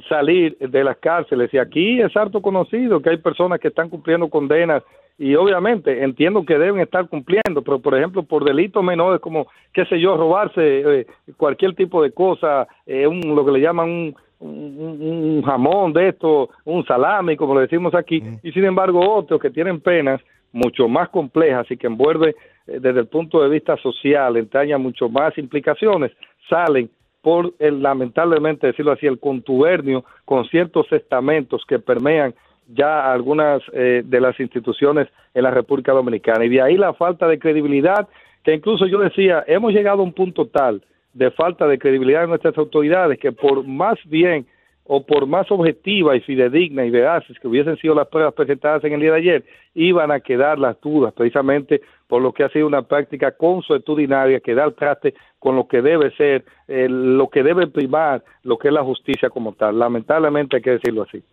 salir de las cárceles. Y aquí es harto conocido que hay personas que están cumpliendo condenas y obviamente entiendo que deben estar cumpliendo, pero por ejemplo por delitos menores como, qué sé yo, robarse eh, cualquier tipo de cosa, eh, un, lo que le llaman un, un, un jamón de esto, un salami, como le decimos aquí, y sin embargo otros que tienen penas mucho más complejas y que envuelve eh, desde el punto de vista social, entraña mucho más implicaciones, salen por el, lamentablemente decirlo así, el contubernio con ciertos estamentos que permean ya algunas eh, de las instituciones en la República Dominicana. Y de ahí la falta de credibilidad, que incluso yo decía, hemos llegado a un punto tal de falta de credibilidad de nuestras autoridades que por más bien o por más objetiva y fidedigna y veraces que hubiesen sido las pruebas presentadas en el día de ayer, iban a quedar las dudas, precisamente por lo que ha sido una práctica consuetudinaria que da el traste con lo que debe ser, eh, lo que debe primar, lo que es la justicia como tal. Lamentablemente hay que decirlo así.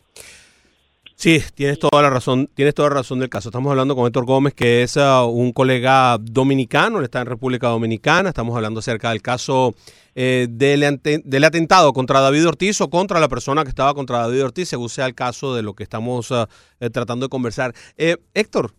Sí, tienes toda la razón, tienes toda la razón del caso. Estamos hablando con Héctor Gómez, que es uh, un colega dominicano, él está en República Dominicana. Estamos hablando acerca del caso eh, del, atentado contra David Ortiz o contra la persona que estaba contra David Ortiz, según sea el caso de lo que estamos uh, tratando de conversar. Eh, Héctor,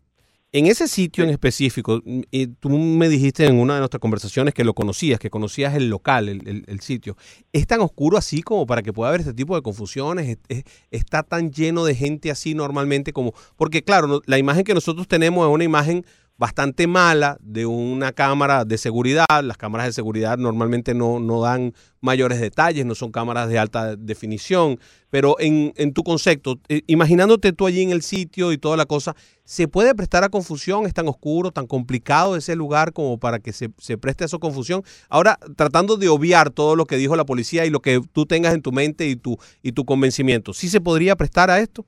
en ese sitio en específico, mm, y tú me dijiste en una de nuestras conversaciones que lo conocías, que conocías el local, el, el- el sitio. ¿Es tan oscuro así como para que pueda haber este tipo de confusiones? ¿Es- es- ¿Está tan lleno de gente así normalmente como...? Porque claro, la imagen que nosotros tenemos es una imagen bastante mala de una cámara de seguridad. Las cámaras de seguridad normalmente no, no dan mayores detalles, no son cámaras de alta definición. Pero en, en tu concepto, eh, imaginándote tú allí en el sitio y toda la cosa, ¿se puede prestar a confusión? ¿Es tan oscuro, tan complicado ese lugar como para que se, se preste a esa confusión? Ahora, tratando de obviar todo lo que dijo la policía y lo que tú tengas en tu mente y tu, y tu convencimiento, ¿sí se podría prestar a esto?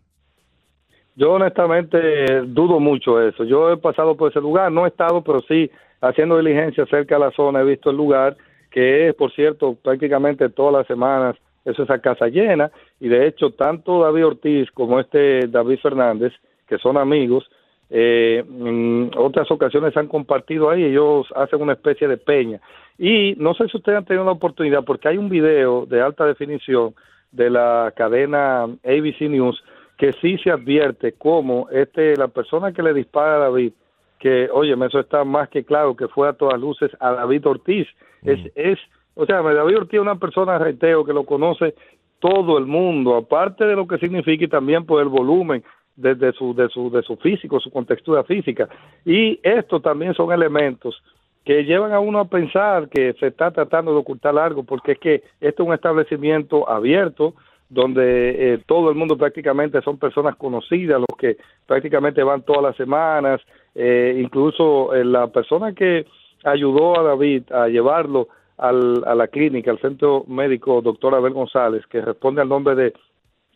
Yo honestamente dudo mucho eso. Yo he pasado por ese lugar, no he estado, pero sí haciendo diligencia cerca de la zona, he visto el lugar, que es, por cierto, prácticamente todas las semanas, eso es casa llena, y de hecho, tanto David Ortiz como este David Fernández, que son amigos, eh, en otras ocasiones han compartido ahí, ellos hacen una especie de peña. Y no sé si ustedes han tenido la oportunidad, porque hay un video de alta definición de la cadena ABC News que sí se advierte cómo este, la persona que le dispara a David, que, oye, eso está más que claro que fue a todas luces a David Ortiz. Es, es, o sea, David Ortiz es una persona, reiteo, que lo conoce todo el mundo, aparte de lo que significa y también por el volumen de, de su, de, su, de su físico, su contextura física. Y estos también son elementos que llevan a uno a pensar que se está tratando de ocultar algo, porque es que este es un establecimiento abierto, donde eh, todo el mundo prácticamente son personas conocidas, los que prácticamente van todas las semanas, eh, incluso eh, la persona que ayudó a David a llevarlo al, a la clínica, al centro médico doctor Abel González, que responde al nombre de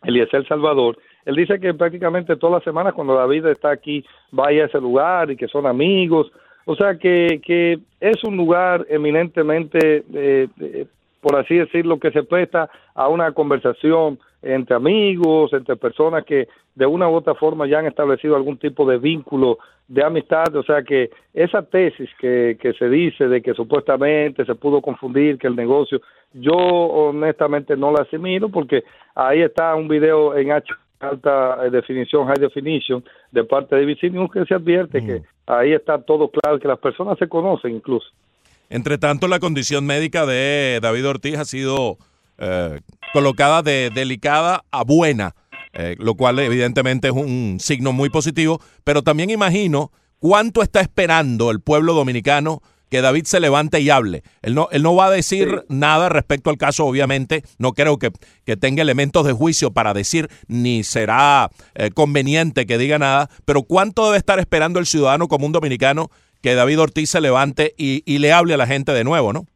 Eliezer Salvador, él dice que prácticamente todas las semanas cuando David está aquí vaya a ese lugar y que son amigos, o sea que, que es un lugar eminentemente, eh, eh, por así decirlo, que se presta a una conversación entre amigos, entre personas que de una u otra forma ya han establecido algún tipo de vínculo de amistad, o sea que esa tesis que, que se dice de que supuestamente se pudo confundir, que el negocio, yo honestamente no la asimilo porque ahí está un video en H alta definición, high definition, de parte de News que se advierte que ahí está todo claro, que las personas se conocen incluso. Entre tanto, la condición médica de David Ortiz ha sido eh, colocada de delicada a buena, eh, lo cual evidentemente es un signo muy positivo, pero también imagino cuánto está esperando el pueblo dominicano que David se levante y hable. Él no, él no va a decir nada respecto al caso, obviamente, no creo que, que tenga elementos de juicio para decir, ni será eh, conveniente que diga nada, pero cuánto debe estar esperando el ciudadano común dominicano que David Ortiz se levante y, y le hable a la gente de nuevo, ¿no?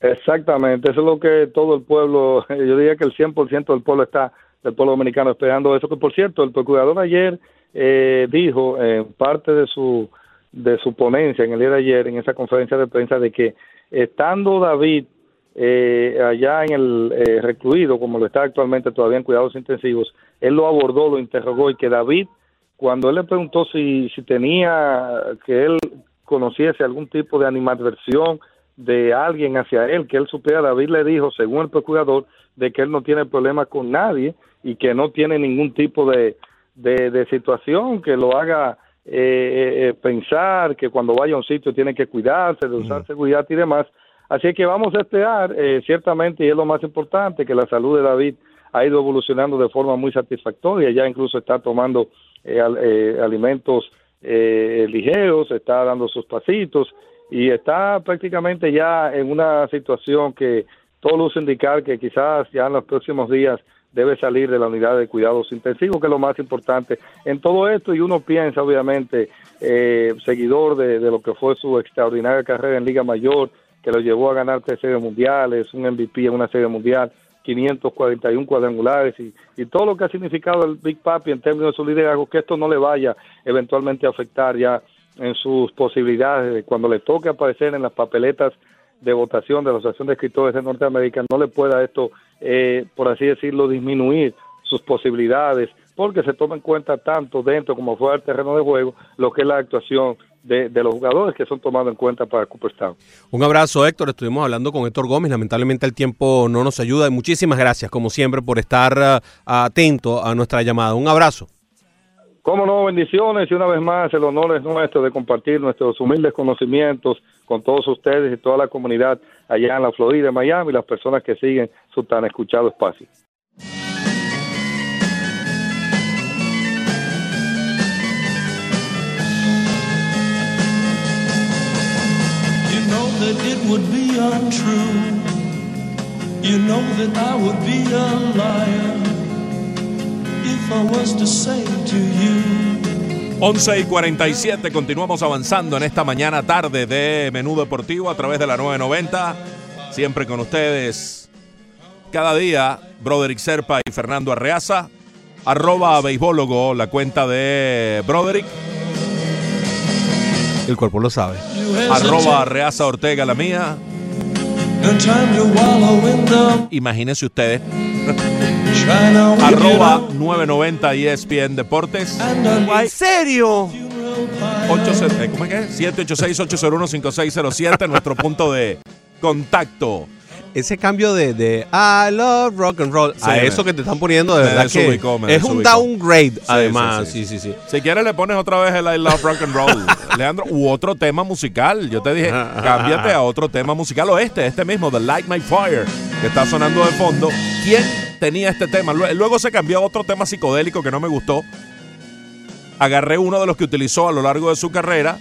Exactamente, eso es lo que todo el pueblo, yo diría que el 100% del pueblo está, del pueblo dominicano esperando eso, que por cierto, el procurador ayer eh, dijo en parte de su de su ponencia en el día de ayer, en esa conferencia de prensa, de que estando David eh, allá en el eh, recluido, como lo está actualmente todavía en cuidados intensivos, él lo abordó, lo interrogó y que David, cuando él le preguntó si, si tenía, que él conociese algún tipo de animadversión de alguien hacia él, que él supiera, David le dijo, según el procurador, de que él no tiene problema con nadie y que no tiene ningún tipo de, de, de situación que lo haga eh, eh, pensar que cuando vaya a un sitio tiene que cuidarse, de usar seguridad y demás. Así que vamos a esperar, eh, ciertamente, y es lo más importante, que la salud de David ha ido evolucionando de forma muy satisfactoria, ya incluso está tomando eh, eh, alimentos eh, ligeros, está dando sus pasitos y está prácticamente ya en una situación que todo luce indicar que quizás ya en los próximos días debe salir de la unidad de cuidados intensivos, que es lo más importante en todo esto, y uno piensa, obviamente, eh, seguidor de, de lo que fue su extraordinaria carrera en Liga Mayor, que lo llevó a ganar tres series mundiales, un MVP en una serie mundial, 541 cuadrangulares y, y todo lo que ha significado el Big Papi en términos de su liderazgo, que esto no le vaya eventualmente a afectar ya en sus posibilidades de cuando le toque aparecer en las papeletas de votación de la Asociación de Escritores de Norteamérica, no le pueda esto, eh, por así decirlo, disminuir sus posibilidades, porque se toma en cuenta tanto dentro como fuera del terreno de juego lo que es la actuación de, de los jugadores que son tomados en cuenta para Cooperstown. Un abrazo, Héctor. Estuvimos hablando con Héctor Gómez. Lamentablemente el tiempo no nos ayuda. Y muchísimas gracias, como siempre, por estar ah, atento a nuestra llamada. Un abrazo. Cómo no, bendiciones y una vez más el honor es nuestro de compartir nuestros humildes conocimientos con todos ustedes y toda la comunidad allá en la Florida, en Miami, y las personas que siguen su tan escuchado espacio. That it would be untrue. You know that I would be a liar if I was to say to you. 11 y 47, continuamos avanzando en esta mañana tarde de Menú Deportivo a través de la 990. Siempre con ustedes, cada día, Broderick Serpa y Fernando Arreaza. Arroba beisbólogo, la cuenta de Broderick. El cuerpo lo sabe. Arroba Arreaza Ortega, la mía. Imagínense ustedes. Arroba 990 ESPN Deportes. ¿En serio? funeral 8, eh, ¿Cómo es que es? 786-801-5607, nuestro punto de contacto. Ese cambio de, de I love rock and roll a me- eso que te están poniendo de me verdad que es un downgrade además. sí, Sí, sí, sí. Si quieres le pones otra vez el I Love Rock and Roll, Leandro, u otro tema musical. Yo te dije, cámbiate a otro tema musical o este, este mismo, The Light My Fire, que está sonando de fondo. ¿Quién tenía este tema? Lue- Luego se cambió a otro tema psicodélico que no me gustó. Agarré uno de los que utilizó a lo largo de su carrera.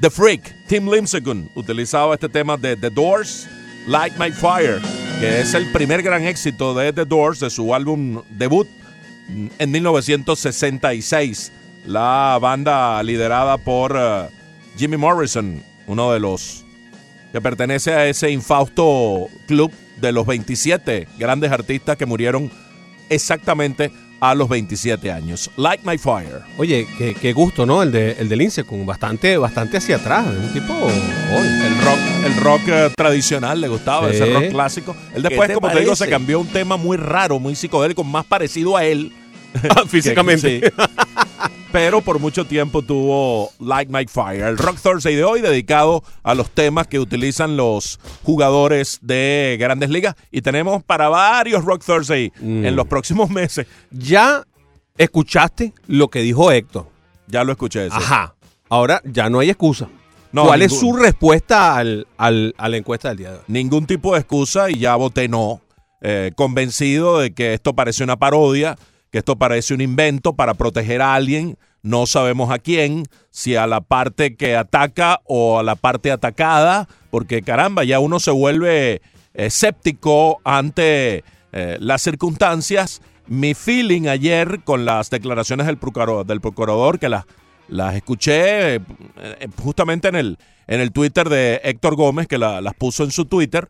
The Freak, Tim Lincecum, utilizaba este tema de The Doors, Light My Fire, que es el primer gran éxito de The Doors, de su álbum debut en 1966. La banda liderada por eh, Jimmy Morrison, uno de los que pertenece a ese infausto club de los 27 grandes artistas que murieron exactamente a los 27 años. Like My Fire. Oye, qué, qué gusto, ¿no? El de el del Lincecum, bastante bastante hacia atrás, un tipo oye, El rock, el rock eh, tradicional le gustaba, Sí. ese rock clásico. Él después, te como te digo, se cambió a un tema muy raro, muy psicodélico, más parecido a él. físicamente. Pero por mucho tiempo tuvo Like My Fire. El Rock Thursday de hoy dedicado a los temas que utilizan los jugadores de grandes ligas. Y tenemos para varios Rock Thursday Mm. en los próximos meses. Ya escuchaste lo que dijo Héctor. Ya lo escuché. ese. Ajá. Ahora ya no hay excusa. No, ¿Cuál es su respuesta al, al- a la encuesta del día de hoy? Ningún tipo de excusa y ya voté no. Eh, convencido de que esto parece una parodia, que esto parece un invento para proteger a alguien. No sabemos a quién, si a la parte que ataca o a la parte atacada, porque caramba, ya uno se vuelve eh, escéptico ante eh, las circunstancias. Mi feeling ayer con las declaraciones del procurador, que las, las escuché eh, justamente en el, en el Twitter de Héctor Gómez, que la- las puso en su Twitter,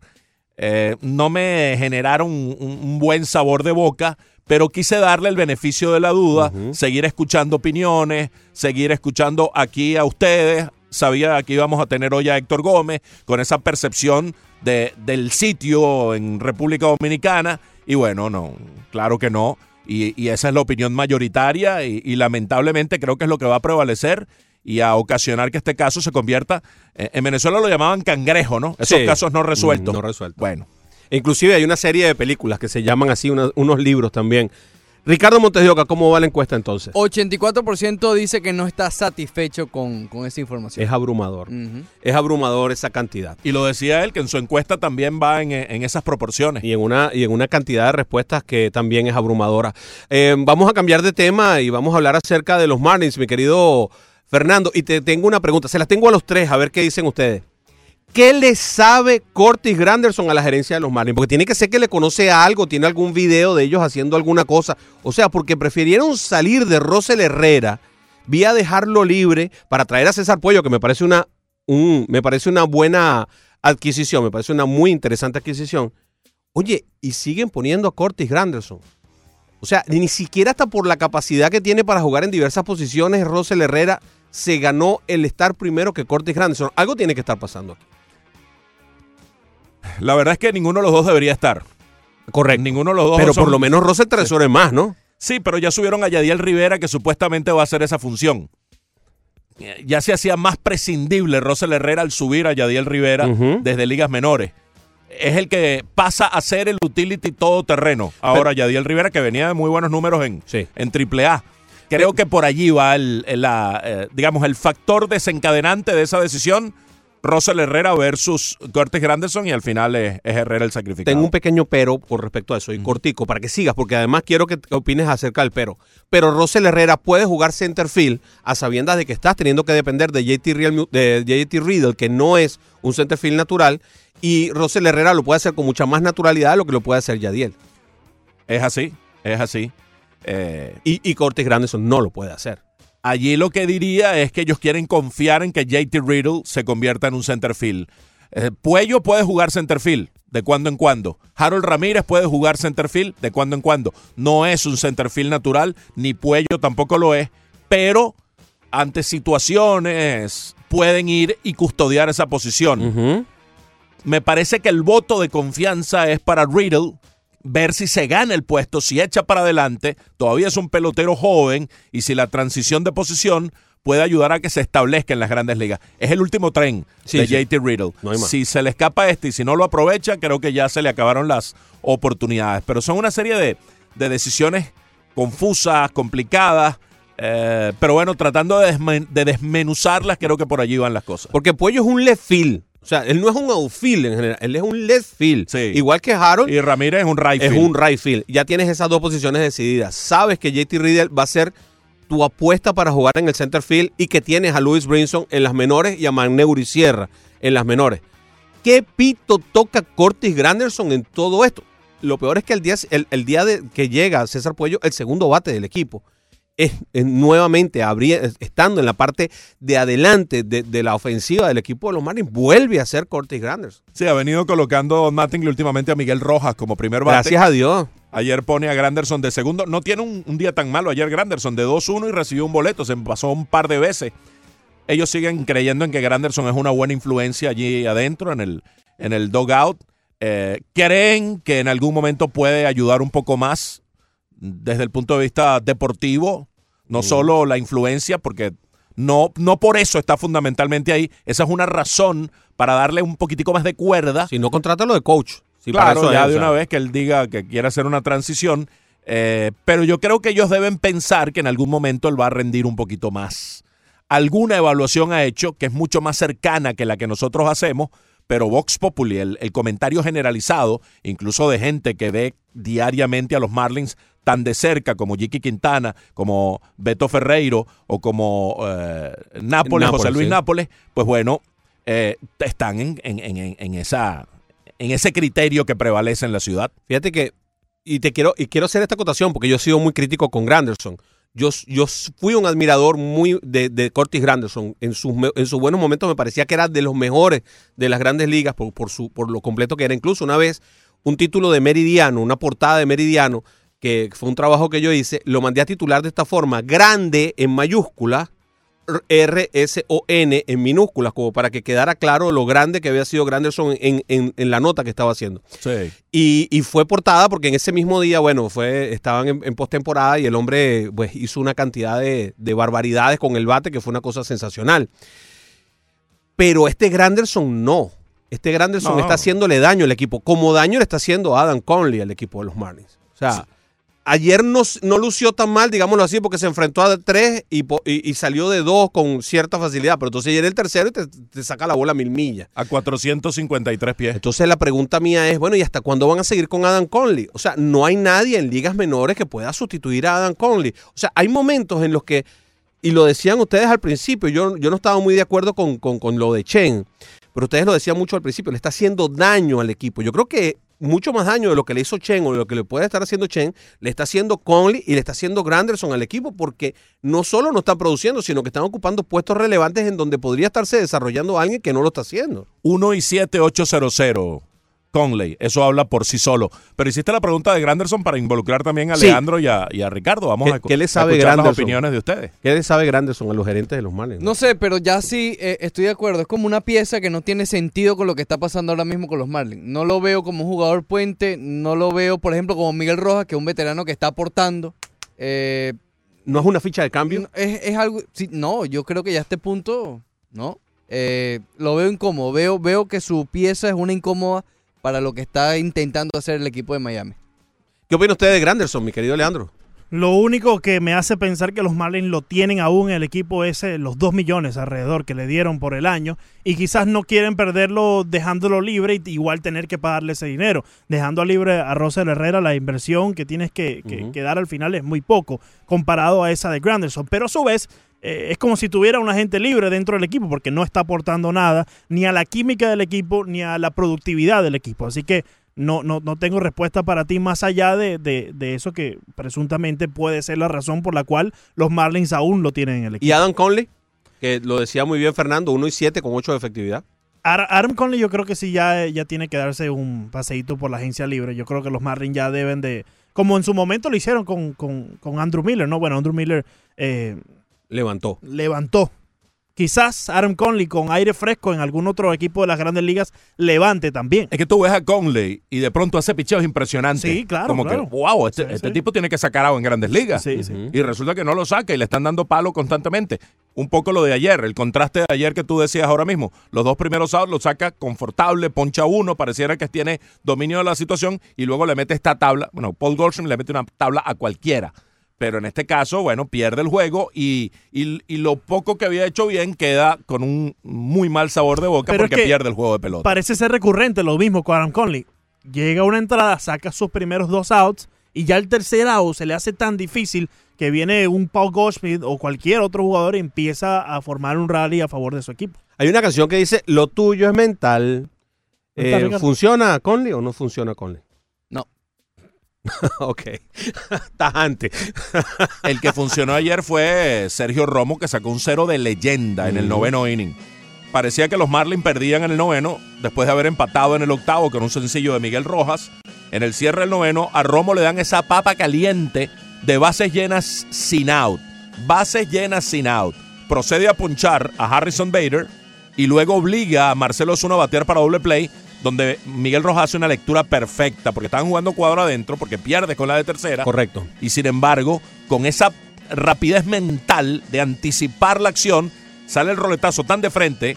eh, no me generaron un, un buen sabor de boca, pero quise darle el beneficio de la duda, seguir escuchando opiniones, seguir escuchando aquí a ustedes. Sabía que íbamos a tener hoy a Héctor Gómez con esa percepción de, del sitio en República Dominicana. Y bueno, no, claro que no. Y, y esa es la opinión mayoritaria y, y lamentablemente creo que es lo que va a prevalecer y a ocasionar que este caso se convierta, eh, en Venezuela lo llamaban cangrejo, ¿no? Esos Sí. casos no resueltos. No resueltos. Bueno, Inclusive hay una serie de películas que se llaman así, una- unos libros también. Ricardo Montes de Oca, ¿cómo va la encuesta entonces? 84% dice que no está satisfecho con, con esa información. Es abrumador. Es abrumador esa cantidad. y lo decía él, que en su encuesta también va en, en esas proporciones. Y en, una, y en una cantidad de respuestas que también es abrumadora. Eh, vamos a cambiar de tema y vamos a hablar acerca de los Marlins, mi querido Fernando. Y te tengo una pregunta, se las tengo a los tres, a ver qué dicen ustedes. ¿Qué le sabe Cortis Granderson a la gerencia de los Marlins? Porque tiene que ser que le conoce algo, tiene algún video de ellos haciendo alguna cosa. O sea, porque prefirieron salir de Rosel Herrera vía dejarlo libre para traer a César Puello, que me parece una, un- me parece una buena adquisición, me parece una muy interesante adquisición. Oye, y siguen poniendo a Cortis Granderson. O sea, ni siquiera hasta por la capacidad que tiene para jugar en diversas posiciones, Rosel Herrera se ganó el estar primero que Cortis Granderson. Algo tiene que estar pasando aquí. La verdad es que ninguno de los dos debería estar. Correcto. Ninguno de los dos. Pero son- por lo menos Rosel tres horas más, ¿no? Sí, pero ya subieron a Yadiel Rivera, que supuestamente va a hacer esa función. Ya se hacía más prescindible Rosel Herrera al subir a Yadiel Rivera desde ligas menores. Es el que pasa a ser el utility todoterreno. Ahora Yadiel Rivera, que venía de muy buenos números en, Sí. en AAA. Creo que por allí va el, el- la, eh, digamos, el factor desencadenante de esa decisión. Rosel Herrera versus Curtis Granderson y al final es, es Herrera el sacrificado. Tengo un pequeño pero con respecto a eso, y cortico, para que sigas, porque además quiero que te opines acerca del pero. Pero Rosel Herrera puede jugar center field a sabiendas de que estás teniendo que depender de JT, Real- de JT Riddle, que no es un center field natural, y Rosel Herrera lo puede hacer con mucha más naturalidad de lo que lo puede hacer Yadiel. Es así, es así. Eh, Y, y Cortes Granderson no lo puede hacer. Allí lo que diría es que ellos quieren confiar en que JT Riddle se convierta en un center field. Eh, Puello puede jugar center field de cuando en cuando. Harold Ramírez puede jugar center field de cuando en cuando. No es un center field natural, ni Puello tampoco lo es, pero ante situaciones pueden ir y custodiar esa posición. Me parece que el voto de confianza es para Riddle ver si se gana el puesto, si echa para adelante, todavía es un pelotero joven y si la transición de posición puede ayudar a que se establezca en las grandes ligas. Es el último tren Sí, de sí. JT Riddle. No si se le escapa este y si no lo aprovecha, creo que ya se le acabaron las oportunidades. Pero son una serie de, de decisiones confusas, complicadas. eh, pero bueno, tratando de, desmen- de desmenuzarlas, creo que por allí van las cosas. Porque Puello es un left field. O sea, él no es un outfield en general, él es un left field. Sí. Igual que Harold, Y Ramírez es un right es field. un right field. Ya tienes esas dos posiciones decididas. Sabes que JT Riddle va a ser tu apuesta para jugar en el center field y que tienes a Louis Brinson en las menores y a Magneur y Sierra en las menores. ¿Qué pito toca Cortis Granderson en todo esto? Lo peor es que el día, el, el día de que llega César Puello, el segundo bate del equipo, es, es nuevamente estando en la parte de adelante de, de la ofensiva del equipo de los Marlins, vuelve a ser Cortis Granderson. Sí, ha venido colocando Mattingly últimamente a Miguel Rojas como primer bate. Gracias a Dios. Ayer pone a Granderson de segundo. No tiene un, un día tan malo ayer Granderson de 2-1 y recibió un boleto. Se pasó un par de veces. Ellos siguen creyendo en que Granderson es una buena influencia allí adentro en el, en el dugout. Eh, creen que en algún momento puede ayudar un poco más desde el punto de vista deportivo. No solo la influencia, porque no, no por eso está fundamentalmente ahí. Esa es una razón para darle un poquitico más de cuerda Si no, contrátalo de coach. Si para claro, eso ya es, de una vez que él diga que quiere hacer una transición. eh, pero yo creo que ellos deben pensar que en algún momento él va a rendir un poquito más. Alguna evaluación ha hecho que es mucho más cercana que la que nosotros hacemos, pero Vox Populi, el, el comentario generalizado, incluso de gente que ve diariamente a los Marlins tan de cerca como Jiki Quintana, como Beto Ferreiro o como eh, Nápoles, José Luis sí. Nápoles, pues bueno, eh, están en, en- en- en esa, en ese criterio que prevalece en la ciudad. Fíjate que, y te quiero, y quiero hacer esta acotación porque yo he sido muy crítico con Granderson. Yo, yo fui un admirador muy de, de Curtis Granderson. En sus, en sus buenos momentos me parecía que era de los mejores de las grandes ligas por, por, su, por lo completo que era. Incluso una vez un título de Meridiano, una portada de Meridiano, que fue un trabajo que yo hice, lo mandé a titular de esta forma, grande en mayúscula, R-S-O-N en minúsculas, como para que quedara claro lo grande que había sido Granderson en, en- en la nota que estaba haciendo. Sí. Y, y fue portada porque en ese mismo día, bueno, fue estaban en, en postemporada y el hombre pues, hizo una cantidad de, de barbaridades con el bate que fue una cosa sensacional. Pero este Granderson no. Este Granderson No. está haciéndole daño al equipo, como daño le está haciendo Adam Conley al equipo de los Marlins. O sea, ayer no, no lució tan mal, digámoslo así, porque se enfrentó a tres y, y salió de dos con cierta facilidad. Pero entonces ayer el tercero y te, te saca la bola a mil millas. A 453 pies. Entonces la pregunta mía es, bueno, ¿y hasta cuándo van a seguir con Adam Conley? O sea, no hay nadie en ligas menores que pueda sustituir a Adam Conley. O sea, hay momentos en los que, y lo decían ustedes al principio, yo, yo no estaba muy de acuerdo con, con- con lo de Chen, pero ustedes lo decían mucho al principio, le está haciendo daño al equipo. Yo creo que mucho más daño de lo que le hizo Chen o de lo que le puede estar haciendo Chen, le está haciendo Conley y le está haciendo Granderson al equipo porque no solo no están produciendo, sino que están ocupando puestos relevantes en donde podría estarse desarrollando alguien que no lo está haciendo. 1 y 7 800 Conley. Eso habla por sí solo. Pero hiciste la pregunta de Granderson para involucrar también a Sí. Leandro y a, y a Ricardo. Vamos ¿Qué- a, qué le a sabe escuchar las Granderson? opiniones de ustedes. ¿Qué le sabe Granderson a los gerentes de los Marlins? No sé, pero ya sí eh, estoy de acuerdo. Es como una pieza que no tiene sentido con lo que está pasando ahora mismo con los Marlins. No lo veo como un jugador puente. No lo veo, por ejemplo, como Miguel Rojas, que es un veterano que está aportando. Eh, ¿No es una ficha de cambio? es algo. sí, no, yo creo que ya a este punto. No. Eh, lo veo incómodo. Veo, veo que su pieza es una incómoda para lo que está intentando hacer el equipo de Miami. ¿Qué opina usted de Granderson, mi querido Leandro? Lo único que me hace pensar que los Marlins lo tienen aún en el equipo es eh, los dos millones alrededor que le dieron por el año y quizás no quieren perderlo dejándolo libre y igual tener que pagarle ese dinero. Dejando a libre a Rosel Herrera la inversión que tienes que, que dar al final es muy poco comparado a esa de Granderson. Pero a su vez eh, es como si tuviera un agente libre dentro del equipo porque no está aportando nada ni a la química del equipo ni a la productividad del equipo. Así que no, no, no tengo respuesta para ti más allá de, de- de eso que presuntamente puede ser la razón por la cual los Marlins aún lo tienen en el equipo. ¿Y Adam Conley? Que lo decía muy bien Fernando, 1 y 7 con 8 de efectividad. Aaron Conley yo creo que sí ya, ya tiene que darse un paseíto por la agencia libre. Yo creo que los Marlins ya deben de... Como en su momento lo hicieron con, con- con Andrew Miller, ¿no? Bueno, Andrew Miller eh, Levantó. levantó. Quizás Aaron Conley con aire fresco en algún otro equipo de las grandes ligas levante también. Es que tú ves a Conley y de pronto hace picheos impresionantes. Sí, claro, Como claro. que, wow, este, Sí, este sí. tipo tiene que sacar agua en grandes ligas. Sí, sí. Ujú. Y resulta que no lo saca y le están dando palo constantemente. Un poco lo de ayer, el contraste de ayer que tú decías ahora mismo. Los dos primeros outs los saca confortable, poncha uno, pareciera que tiene dominio de la situación y luego le mete esta tabla. Bueno, Paul Goldschmidt le mete una tabla a cualquiera. Pero en este caso, bueno, pierde el juego y, y- y lo poco que había hecho bien queda con un muy mal sabor de boca Pero es porque que pierde el juego de pelota. Parece ser recurrente lo mismo con Aaron Conley. Llega a una entrada, saca sus primeros dos outs y ya el tercer out se le hace tan difícil que viene un Paul Goldschmidt o cualquier otro jugador y empieza a formar un rally a favor de su equipo. Hay una canción que dice, lo tuyo es mental. Eh. ¿Funciona Conley o no funciona Conley? Ok. Tajante. El que funcionó ayer fue Sergio Romo, que sacó un cero de leyenda en el noveno inning. Parecía que los Marlins perdían en el noveno, después de haber empatado en el octavo con un sencillo de Miguel Rojas. En el cierre del noveno, a Romo le dan esa papa caliente de bases llenas sin out. Bases llenas sin out. Procede a punchar a Harrison Bader y luego obliga a Marcelo Zuna a batear para doble play, donde Miguel Rojas hace una lectura perfecta, porque estaban jugando cuadro adentro, porque pierde con la de tercera. Correcto. Y sin embargo, con esa rapidez mental de anticipar la acción, sale el roletazo tan de frente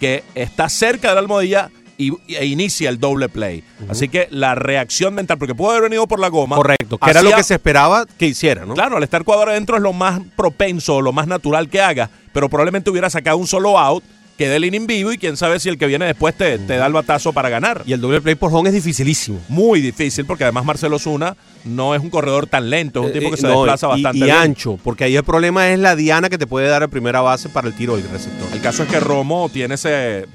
que está cerca de la almohadilla y, e inicia el doble play. Así que la reacción mental, porque pudo haber venido por la goma. Correcto. Que era lo que se esperaba que hiciera, ¿no? Claro, al estar cuadro adentro es lo más propenso, lo más natural que haga, pero probablemente hubiera sacado un solo out, quede el inning vivo y quién sabe si el que viene después te, te da el batazo para ganar. Y el doble play por home es dificilísimo. Muy difícil, porque además Marcelo Zuna no es un corredor tan lento, es un tipo que Eh, se no, desplaza y- bastante y, bien. ancho, porque ahí el problema es la diana que te puede dar a primera base para el tiro del receptor. El caso es que Romo tiene ese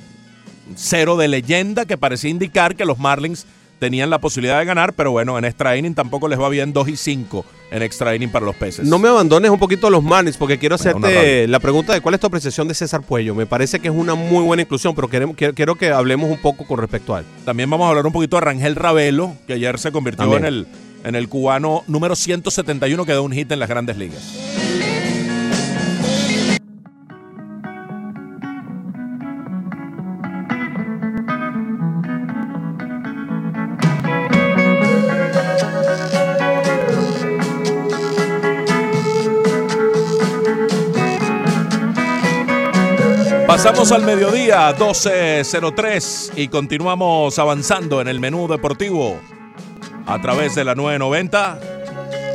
cero de leyenda que parecía indicar que los Marlins tenían la posibilidad de ganar, pero bueno, en extra inning tampoco les va bien 2 y 5 en extra inning para los peces. No me abandones un poquito a los Marlins porque quiero hacerte la pregunta de cuál es tu apreciación de César Puello. Me parece que es una muy buena inclusión, pero queremos, quiero, quiero que hablemos un poco con respecto a él. También vamos a hablar un poquito de Rangel Ravelo, que ayer se convirtió También. en el, en el cubano número 171 que da un hit en las grandes ligas. Pasamos al mediodía, 12.03, y continuamos avanzando en el menú deportivo a través de la 990.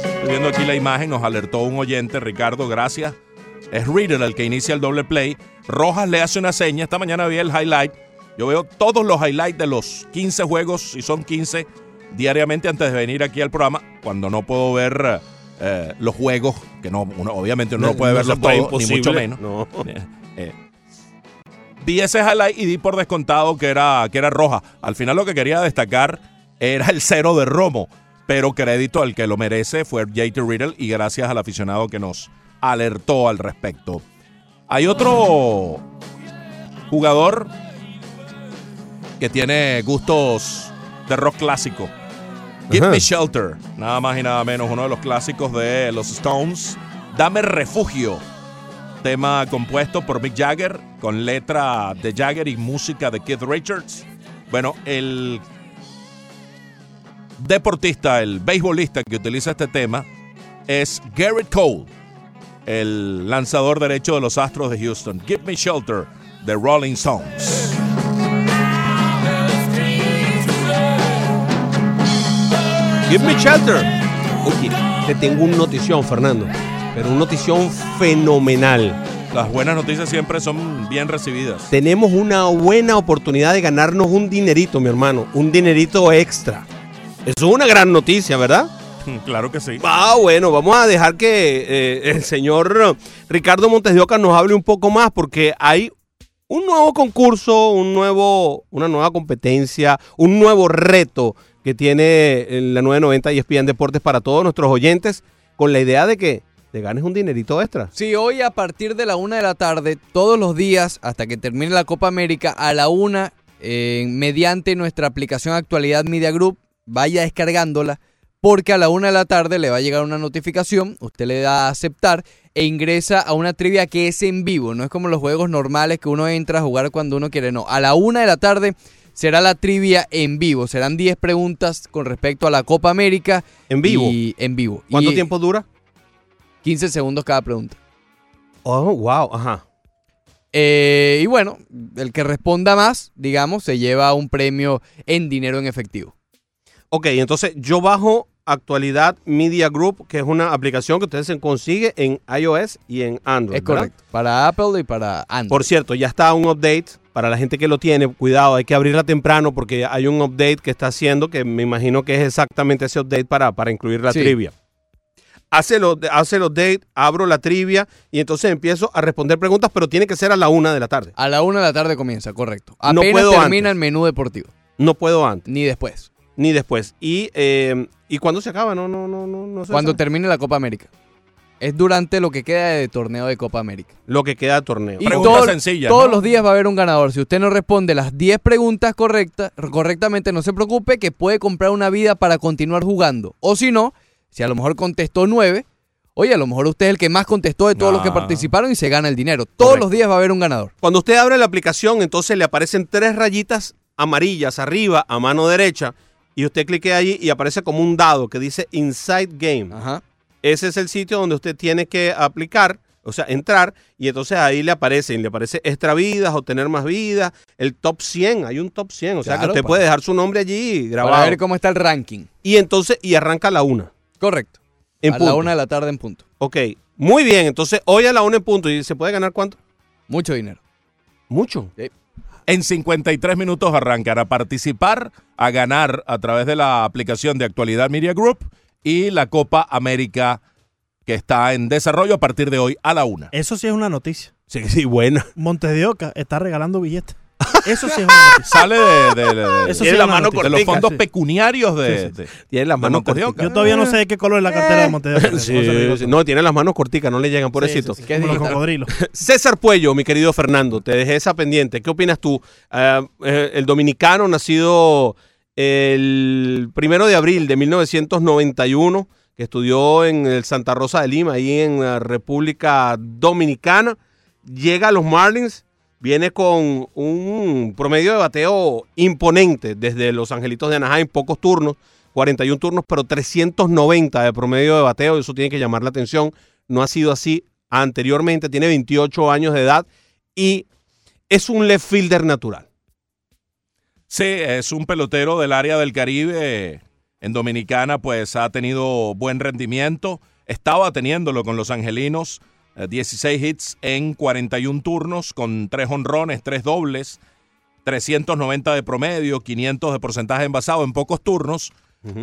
Estoy viendo aquí la imagen, nos alertó un oyente, Ricardo, gracias. Es Riddle el que inicia el doble play. Rojas le hace una seña. Esta mañana vi el highlight. Yo veo todos los highlights de los 15 juegos, si son 15, diariamente antes de venir aquí al programa, cuando no puedo ver eh, los juegos, que no, uno, obviamente uno no, puede verlos todos, ni mucho menos. No. Eh, vi ese highlight y di por descontado que era, que era roja. Al final lo que quería destacar era el cero de Romo, pero crédito al que lo merece fue JT Riddle y gracias al aficionado que nos alertó al respecto. Hay otro jugador que tiene gustos de rock clásico. Give Ajá. Me Shelter, nada más y nada menos, uno de los clásicos de los Stones. Dame refugio, tema compuesto por Mick Jagger, con letra de Jagger y música de Keith Richards. Bueno, el deportista, el beisbolista que utiliza este tema es Garrett Cole, el lanzador derecho de los Astros de Houston. Give Me Shelter, de Rolling Stones. Give me shelter. Oye, te tengo una notición, Fernando. Pero una notición fenomenal. Las buenas noticias siempre son bien recibidas. Tenemos una buena oportunidad de ganarnos un dinerito, mi hermano. Un dinerito extra. Eso es una gran noticia, ¿verdad? Claro que sí. Ah, bueno, vamos a dejar que eh, el señor Ricardo Montes de Oca nos hable un poco más porque hay un nuevo concurso, un nuevo, una nueva competencia, un nuevo reto que tiene en la 990 y ESPN Deportes para todos nuestros oyentes con la idea de que te ganes un dinerito extra. Sí, hoy a partir de la una de la tarde, todos los días, hasta que termine la Copa América, a la una, eh, mediante nuestra aplicación Actualidad Media Group, vaya descargándola, porque a la una de la tarde le va a llegar una notificación, usted le da a aceptar e ingresa a una trivia que es en vivo, no es como los juegos normales que uno entra a jugar cuando uno quiere, no. A la una de la tarde será la trivia en vivo, serán 10 preguntas con respecto a la Copa América. En vivo. Y en vivo. ¿Cuánto Y tiempo dura? 15 segundos cada pregunta. Oh, wow, ajá. Eh, y bueno, el que responda más, digamos, se lleva un premio en dinero en efectivo. Ok, entonces yo bajo Actualidad Media Group, que es una aplicación que ustedes se consigue en iOS y en Android. Es ¿verdad? correcto. Para Apple y para Android. Por cierto, ya está un update para la gente que lo tiene. Cuidado, hay que abrirla temprano porque hay un update que está haciendo que me imagino que es exactamente ese update para, para incluir la Sí. trivia. Hace el, hace el update, abro la trivia y entonces empiezo a responder preguntas, pero tiene que ser a la una de la tarde. A la una de la tarde comienza, correcto. No Apenas puedo termina antes. el menú deportivo. No puedo antes, Ni después. ni después. ¿Y, eh, ¿y cuándo se acaba? No, no, no, no, no se Cuando sabe. termine la Copa América. Es durante lo que queda de torneo de Copa América. Lo que queda de torneo. Y Pregunta todo- sencilla, Todos ¿no? los días va a haber un ganador. Si usted no responde las 10 preguntas correctas, correctamente, no se preocupe que puede comprar una vida para continuar jugando. O si no, si a lo mejor contestó 9, oye, a lo mejor usted es el que más contestó de todos los que Ah. participaron y se gana el dinero. Todos Correcto. los días va a haber un ganador. Cuando usted abre la aplicación, entonces le aparecen tres rayitas amarillas arriba a mano derecha y usted clique allí y aparece como un dado que dice Inside Game. Ajá. Ese es el sitio donde usted tiene que aplicar, o sea, entrar y entonces ahí le aparecen, le aparece extra vidas, obtener más vidas, el top 100, hay un top 100, o sea que usted para- puede dejar su nombre allí grabado. Para ver cómo está el ranking. Y entonces, y arranca la una. Correcto. En a punto. la una de la tarde en punto. Ok, muy bien, entonces hoy a la una en punto y se puede ganar cuánto? Mucho dinero. Mucho. En 53 minutos arrancan a participar, a ganar a través de la aplicación de Actualidad Media Group y la Copa América que está en desarrollo a partir de hoy a la una. Eso sí es una noticia. Sí, sí, buena. Montes de Oca está regalando billetes. Eso sí es una noticia. Sale de, de- de- Eso sí Tiene es la una mano noticia. de los fondos sí. pecuniarios de, Sí, sí. de- Tiene las de manos corticas. Yo todavía no sé de qué color es la cartera de Oca. Sí, No sí. tiene las manos corticas, no le llegan, pobrecito. Sí, sí, sí, ¿Qué como los digital? cocodrilos. César Puello, mi querido Fernando, te dejé esa pendiente. ¿Qué opinas tú? Ah, eh, el dominicano nacido el primero de abril de 1991, que estudió en el Santa Rosa de Lima, ahí en la República Dominicana, llega a los Marlins, viene con un promedio de bateo imponente desde los Angelitos de Anaheim, pocos turnos, 41 turnos, pero 390 de promedio de bateo, eso tiene que llamar la atención. No ha sido así anteriormente, tiene 28 años de edad y es un left fielder natural. Sí, es un pelotero del área del Caribe. En Dominicana, pues ha tenido buen rendimiento. Estaba teniéndolo con los angelinos. Eh, 16 hits en 41 turnos, con 3 honrones, 3 dobles, 390 de promedio, 500 de porcentaje envasado en pocos turnos.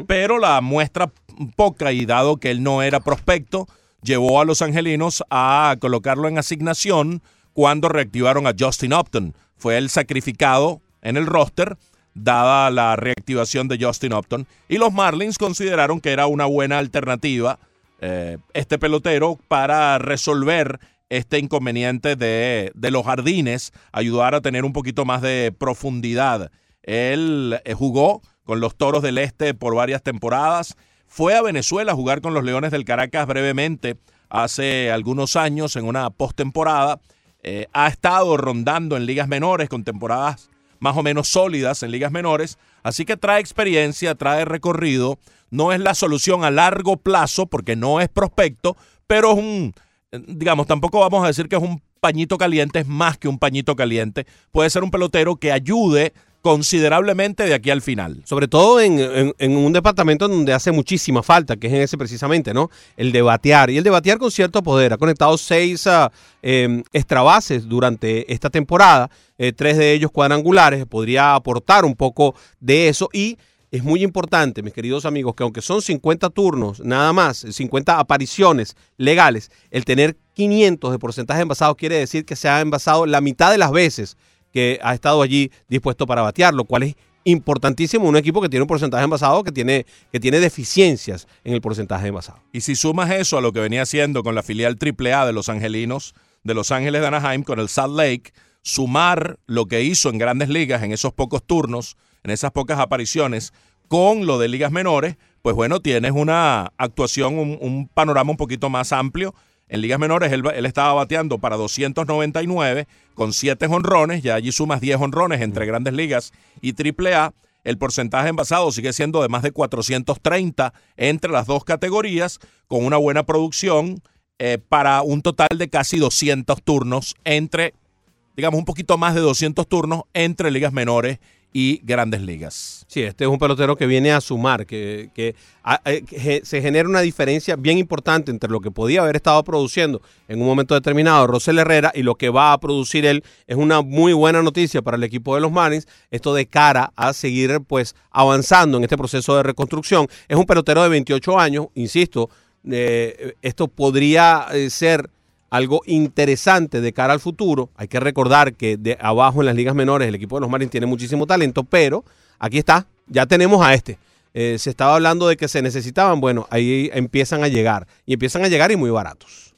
Pero la muestra poca y dado que él no era prospecto, llevó a los angelinos a colocarlo en asignación cuando reactivaron a Justin Upton. Fue el sacrificado en el roster, dada la reactivación de Justin Upton. Y los Marlins consideraron que era una buena alternativa eh, este pelotero para resolver este inconveniente de, de los jardines, ayudar a tener un poquito más de profundidad. Él eh, jugó con los Toros del Este por varias temporadas. Fue a Venezuela a jugar con los Leones del Caracas brevemente hace algunos años en una postemporada. Eh, ha estado rondando en ligas menores con temporadas más o menos sólidas en ligas menores. Así que trae experiencia, trae recorrido. No es la solución a largo plazo porque no es prospecto, pero es un, digamos, tampoco vamos a decir que es un pañito caliente, es más que un pañito caliente. Puede ser un pelotero que ayude considerablemente de aquí al final. Sobre todo en, en- un departamento donde hace muchísima falta, que es en ese precisamente, ¿no? El de batear. Y el de batear con cierto poder. Ha conectado seis eh, extrabases durante esta temporada, eh, tres de ellos cuadrangulares. Podría aportar un poco de eso y. Es muy importante, mis queridos amigos, que aunque son 50 turnos, nada más, 50 apariciones legales, el tener 500 de porcentaje envasado quiere decir que se ha envasado la mitad de las veces que ha estado allí dispuesto para batear, lo cual es importantísimo un equipo que tiene un porcentaje envasado que tiene, que tiene deficiencias en el porcentaje envasado. Y si sumas eso a lo que venía haciendo con la filial AAA de los Angelinos, de Los Ángeles de Anaheim, con el Salt Lake, sumar lo que hizo en grandes ligas en esos pocos turnos, en esas pocas apariciones, con lo de ligas menores, pues bueno, tienes una actuación, un panorama un poquito más amplio. En ligas menores él, él estaba bateando para 299 con 7 honrones, ya allí sumas 10 honrones entre grandes ligas y AAA. El porcentaje envasado sigue siendo de más de 430 entre las dos categorías, con una buena producción eh, para un total de casi 200 turnos entre, digamos, un poquito más de 200 turnos entre ligas menores y grandes ligas. Sí, este es un pelotero que viene a sumar, que, que, eh, se genera una diferencia bien importante entre lo que podía haber estado produciendo en un momento determinado Rosel Herrera y lo que va a producir él. Es una muy buena noticia para el equipo de los Marlins. Esto de cara a seguir pues avanzando en este proceso de reconstrucción. Es un pelotero de 28 años, insisto, eh, esto podría eh, ser algo interesante de cara al futuro. Hay que recordar que de abajo en las ligas menores el equipo de los Marlins tiene muchísimo talento, pero aquí está, ya tenemos a este. Eh, se estaba hablando de que se necesitaban, bueno, ahí empiezan a llegar y empiezan a llegar y muy baratos.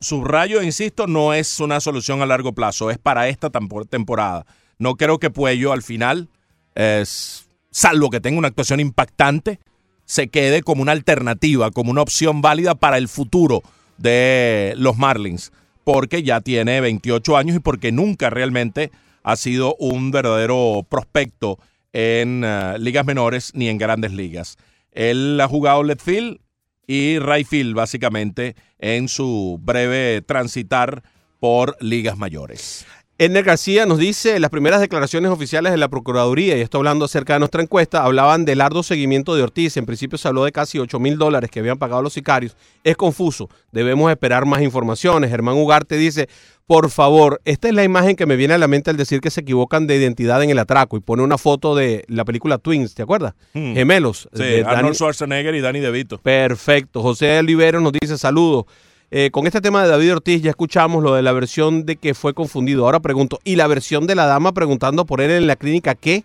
Subrayo, insisto, no es una solución a largo plazo, es para esta temporada. No creo que Puello al final, es, salvo que tenga una actuación impactante, se quede como una alternativa, como una opción válida para el futuro de los Marlins, porque ya tiene 28 años y porque nunca realmente ha sido un verdadero prospecto en eh, ligas menores ni en grandes ligas. Él ha jugado left field y right field básicamente en su breve transitar por ligas mayores. Edner García nos dice, las primeras declaraciones oficiales de la Procuraduría, y esto hablando acerca de nuestra encuesta, hablaban del arduo seguimiento de Ortiz. En principio se habló de casi 8 mil dólares que habían pagado los sicarios. Es confuso, debemos esperar más informaciones. Germán Ugarte dice, por favor, esta es la imagen que me viene a la mente al decir que se equivocan de identidad en el atraco y pone una foto de la película Twins, ¿te acuerdas? Hmm. Gemelos. Sí, Danny- Arnold Schwarzenegger y Danny DeVito. Perfecto. José Olivero nos dice saludos. Eh, con este tema de David Ortiz ya escuchamos lo de la versión de que fue confundido. Ahora pregunto, ¿y la versión de la dama preguntando por él en la clínica qué?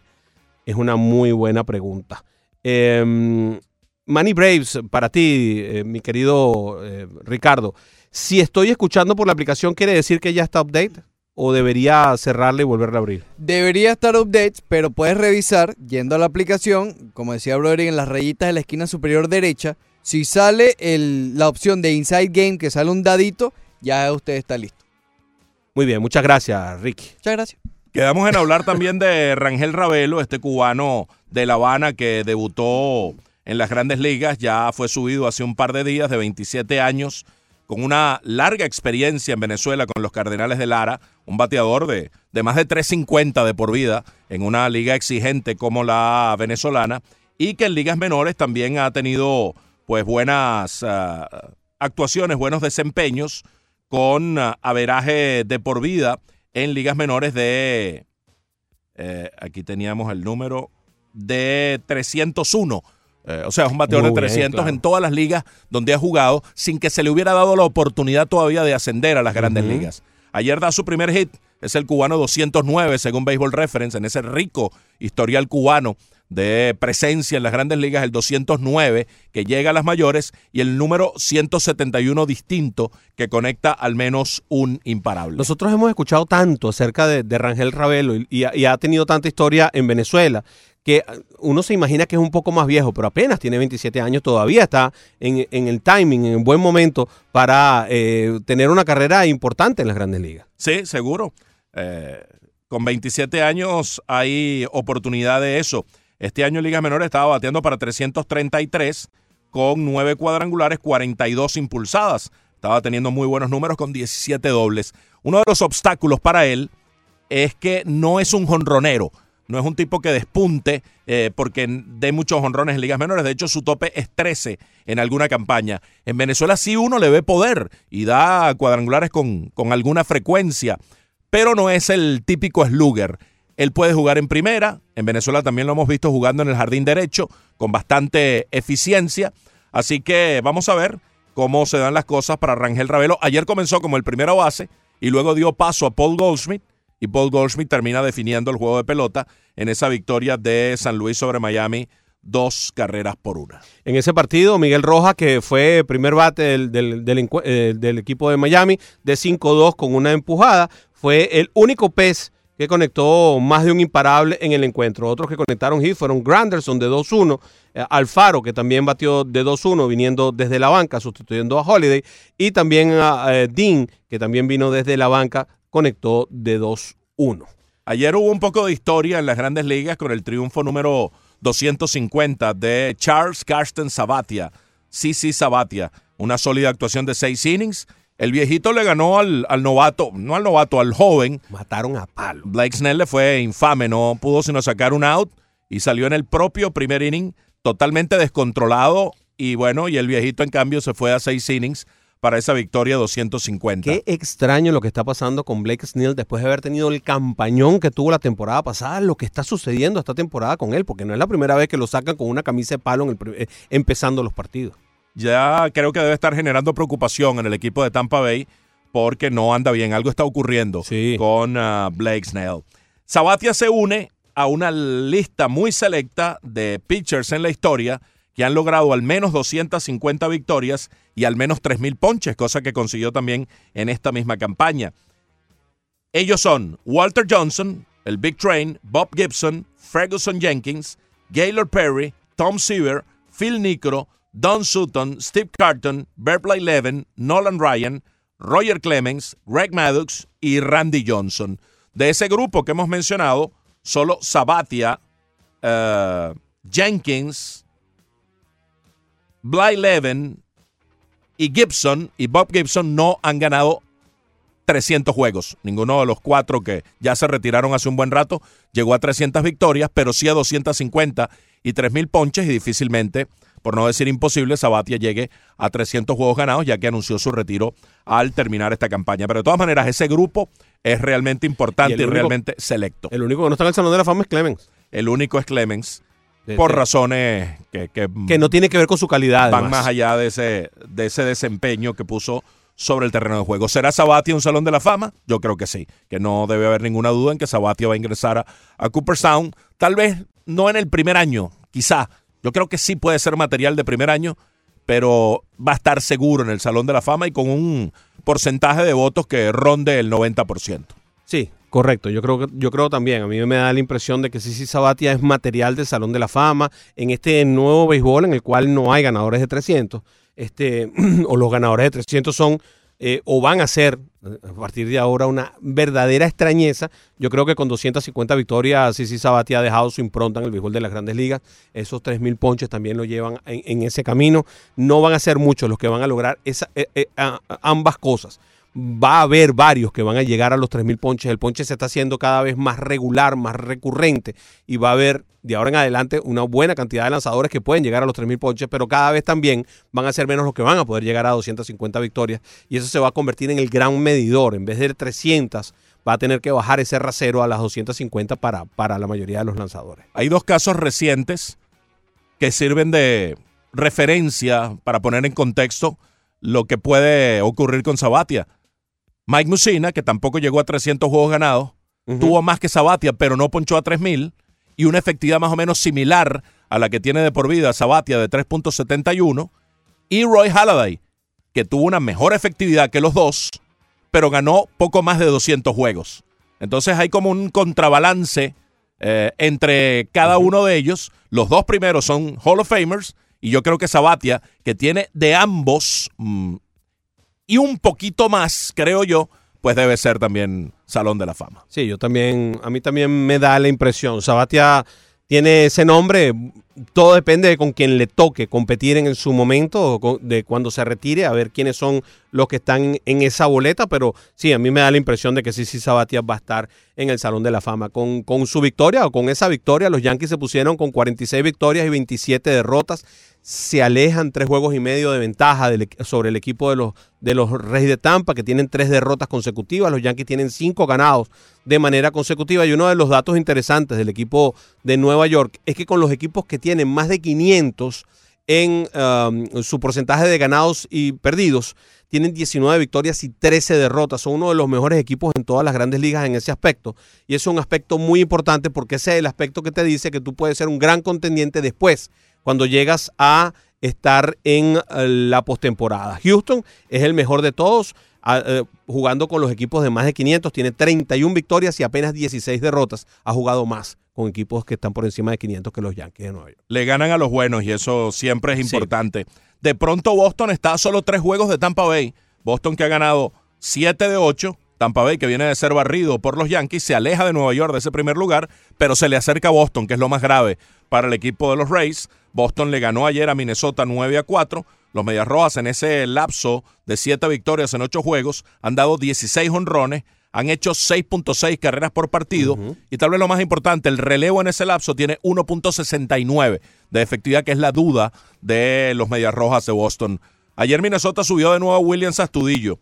Es una muy buena pregunta. Eh, Manny Braves, para ti, eh, mi querido eh, Ricardo, si estoy escuchando por la aplicación, ¿quiere decir que ya está update? ¿O debería cerrarla y volverla a abrir? Debería estar updates, pero puedes revisar yendo a la aplicación, como decía Broderick, en las rayitas de la esquina superior derecha. Si sale el- la opción de Inside Game, que sale un dadito, ya usted está listo. Muy bien, muchas gracias, Ricky. Muchas gracias. Quedamos en hablar también de Rangel Ravelo, este cubano de La Habana que debutó en las grandes ligas, ya fue subido hace un par de días, de 27 años, con una larga experiencia en Venezuela con los Cardenales de Lara, un bateador de, de más de 350 de por vida en una liga exigente como la venezolana, y que en ligas menores también ha tenido pues buenas ah, actuaciones, buenos desempeños con ah, averaje de por vida en ligas menores de, eh, aquí teníamos el número, de 301. Eh, o sea, es un bateador de bien, 300 claro. en todas las ligas donde ha jugado sin que se le hubiera dado la oportunidad todavía de ascender a las grandes ligas. Ayer da su primer hit, es el cubano 209 según Baseball Reference, en ese rico historial cubano de presencia en las grandes ligas, el 209 que llega a las mayores y el número 171 distinto que conecta al menos un imparable. Nosotros hemos escuchado tanto acerca de, de Rangel Ravelo y, y ha- y ha tenido tanta historia en Venezuela que uno se imagina que es un poco más viejo, pero apenas tiene 27 años, todavía está en, en el timing, en un buen momento para eh, tener una carrera importante en las grandes ligas. Sí, seguro. Con 27 años hay oportunidad de eso. Este año en Ligas Menores estaba bateando para 333 con 9 cuadrangulares, 42 impulsadas. Estaba teniendo muy buenos números con 17 dobles. Uno de los obstáculos para él es que no es un jonronero. No es un tipo que despunte eh, porque dé muchos honrones en ligas menores. De hecho, su tope es 13 en alguna campaña. En Venezuela sí uno le ve poder y da cuadrangulares con, con alguna frecuencia, pero no es el típico slugger. Él puede jugar en primera. En Venezuela también lo hemos visto jugando en el jardín derecho con bastante eficiencia. Así que vamos a ver cómo se dan las cosas para Rangel Ravelo. Ayer comenzó como el primero base y luego dio paso a Paul Goldschmidt y Paul Goldschmidt termina definiendo el juego de pelota en esa victoria de San Luis sobre Miami, dos carreras por una. En ese partido, Miguel Rojas, que fue primer bate del, eh, del equipo de Miami, de 5-2 con una empujada, fue el único pez que conectó más de un imparable en el encuentro. Otros que conectaron hit fueron Granderson de 2-1, eh, Alfaro que también batió de 2-1 viniendo desde la banca sustituyendo a Holiday y también a eh, Dean que también vino desde la banca conectó de 2-1. Ayer hubo un poco de historia en las grandes ligas con el triunfo número 250 de Charles Carsten Sabatia, CC Sabatia, una sólida actuación de seis innings. El viejito le ganó al, al, novato, no al novato, al joven. Mataron a palo. Blake Snell le fue infame, no pudo sino sacar un out y salió en el propio primer inning totalmente descontrolado. Y bueno, y el viejito en cambio se fue a seis innings para esa victoria 250. Qué extraño lo que está pasando con Blake Snell después de haber tenido el campañón que tuvo la temporada pasada, lo que está sucediendo esta temporada con él, porque no es la primera vez que lo sacan con una camisa de palo en el, eh, empezando los partidos. Ya creo que debe estar generando preocupación en el equipo de Tampa Bay porque no anda bien, algo está ocurriendo sí. con uh, Blake Snell. Sabatia se une a una lista muy selecta de pitchers en la historia que han logrado al menos 250 victorias y al menos 3.000 ponches, cosa que consiguió también en esta misma campaña. Ellos son Walter Johnson, el Big Train, Bob Gibson, Ferguson Jenkins, Gaylord Perry, Tom Seaver, Phil Nicro, Don Sutton, Steve Carton, Berkeley Levin, Nolan Ryan, Roger Clemens, Greg Maddox y Randy Johnson. De ese grupo que hemos mencionado, solo Sabatia, uh, Jenkins, Bly Levin y Gibson y Bob Gibson no han ganado 300 juegos. Ninguno de los cuatro que ya se retiraron hace un buen rato llegó a 300 victorias, pero sí a 250 y 3.000 ponches y difícilmente, por no decir imposible, Sabatia llegue a 300 juegos ganados ya que anunció su retiro al terminar esta campaña. Pero de todas maneras, ese grupo es realmente importante y, realmente selecto. El único que no está en el Salón de la Fama es Clemens. El único es Clemens por razones que, que, que, no tiene que ver con su calidad. Van además. más allá de ese, de ese desempeño que puso sobre el terreno de juego. ¿Será Sabatia un Salón de la Fama? Yo creo que sí, que no debe haber ninguna duda en que Sabatia va a ingresar a, a Cooperstown. Tal vez no en el primer año, quizá. Yo creo que sí puede ser material de primer año, pero va a estar seguro en el Salón de la Fama y con un porcentaje de votos que ronde el 90%. Sí, Correcto, yo creo, yo creo también. A mí me da la impresión de que Sisi Sabatia es material del Salón de la Fama en este nuevo béisbol en el cual no hay ganadores de 300. Este, o los ganadores de 300 son eh, o van a ser a partir de ahora una verdadera extrañeza. Yo creo que con 250 victorias Sisi Sabatia ha dejado su impronta en el béisbol de las grandes ligas. Esos 3.000 ponches también lo llevan en, en, ese camino. No van a ser muchos los que van a lograr esa, eh, eh, ambas cosas va a haber varios que van a llegar a los 3.000 ponches. El ponche se está haciendo cada vez más regular, más recurrente y va a haber de ahora en adelante una buena cantidad de lanzadores que pueden llegar a los 3.000 ponches, pero cada vez también van a ser menos los que van a poder llegar a 250 victorias y eso se va a convertir en el gran medidor. En vez de 300, va a tener que bajar ese rasero a las 250 para, para la mayoría de los lanzadores. Hay dos casos recientes que sirven de referencia para poner en contexto lo que puede ocurrir con Sabatia. Mike Musina, que tampoco llegó a 300 juegos ganados, uh -huh. tuvo más que Sabatia, pero no ponchó a 3000 y una efectividad más o menos similar a la que tiene de por vida Sabatia de 3.71 y Roy Halladay, que tuvo una mejor efectividad que los dos, pero ganó poco más de 200 juegos. Entonces hay como un contrabalance Eh, entre cada uno de ellos, los dos primeros son Hall of Famers y yo creo que Sabatia, que tiene de ambos mm, y un poquito más, creo yo, pues debe ser también Salón de la Fama. Sí, yo también, a mí también me da la impresión. Sabatia tiene ese nombre, todo depende de con quien le toque competir en su momento, de cuando se retire, a ver quiénes son los que están en esa boleta, pero sí, a mí me da la impresión de que sí, sí, Sabatia va a estar en el Salón de la Fama. Con, con su victoria o con esa victoria, los Yankees se pusieron con 46 victorias y 27 derrotas, se alejan tres juegos y medio de ventaja sobre el equipo de los, de los Reyes de Tampa, que tienen tres derrotas consecutivas. Los Yankees tienen cinco ganados de manera consecutiva. Y uno de los datos interesantes del equipo de Nueva York es que con los equipos que tienen más de 500 en um, su porcentaje de ganados y perdidos, tienen 19 victorias y 13 derrotas. Son uno de los mejores equipos en todas las grandes ligas en ese aspecto. Y es un aspecto muy importante porque ese es el aspecto que te dice que tú puedes ser un gran contendiente después, cuando llegas a estar en eh, la postemporada. Houston es el mejor de todos, eh, jugando con los equipos de más de 500, tiene 31 victorias y apenas 16 derrotas. Ha jugado más con equipos que están por encima de 500 que los Yankees de Nueva York. Le ganan a los buenos y eso siempre es Sí. importante. De pronto Boston está a solo tres juegos de Tampa Bay. Boston que ha ganado 7 de 8. Tampa Bay que viene de ser barrido por los Yankees se aleja de Nueva York de ese primer lugar, pero se le acerca a Boston, que es lo más grave para el equipo de los Rays. Boston le ganó ayer a Minnesota 9 a 4. Los Medias Rojas en ese lapso de 7 victorias en 8 juegos han dado 16 honrones, han hecho 6.6 carreras por partido y tal vez lo más importante, el relevo en ese lapso tiene 1.69 de efectividad, que es la duda de los Medias Rojas de Boston. Ayer Minnesota subió de nuevo a Williams Astudillo.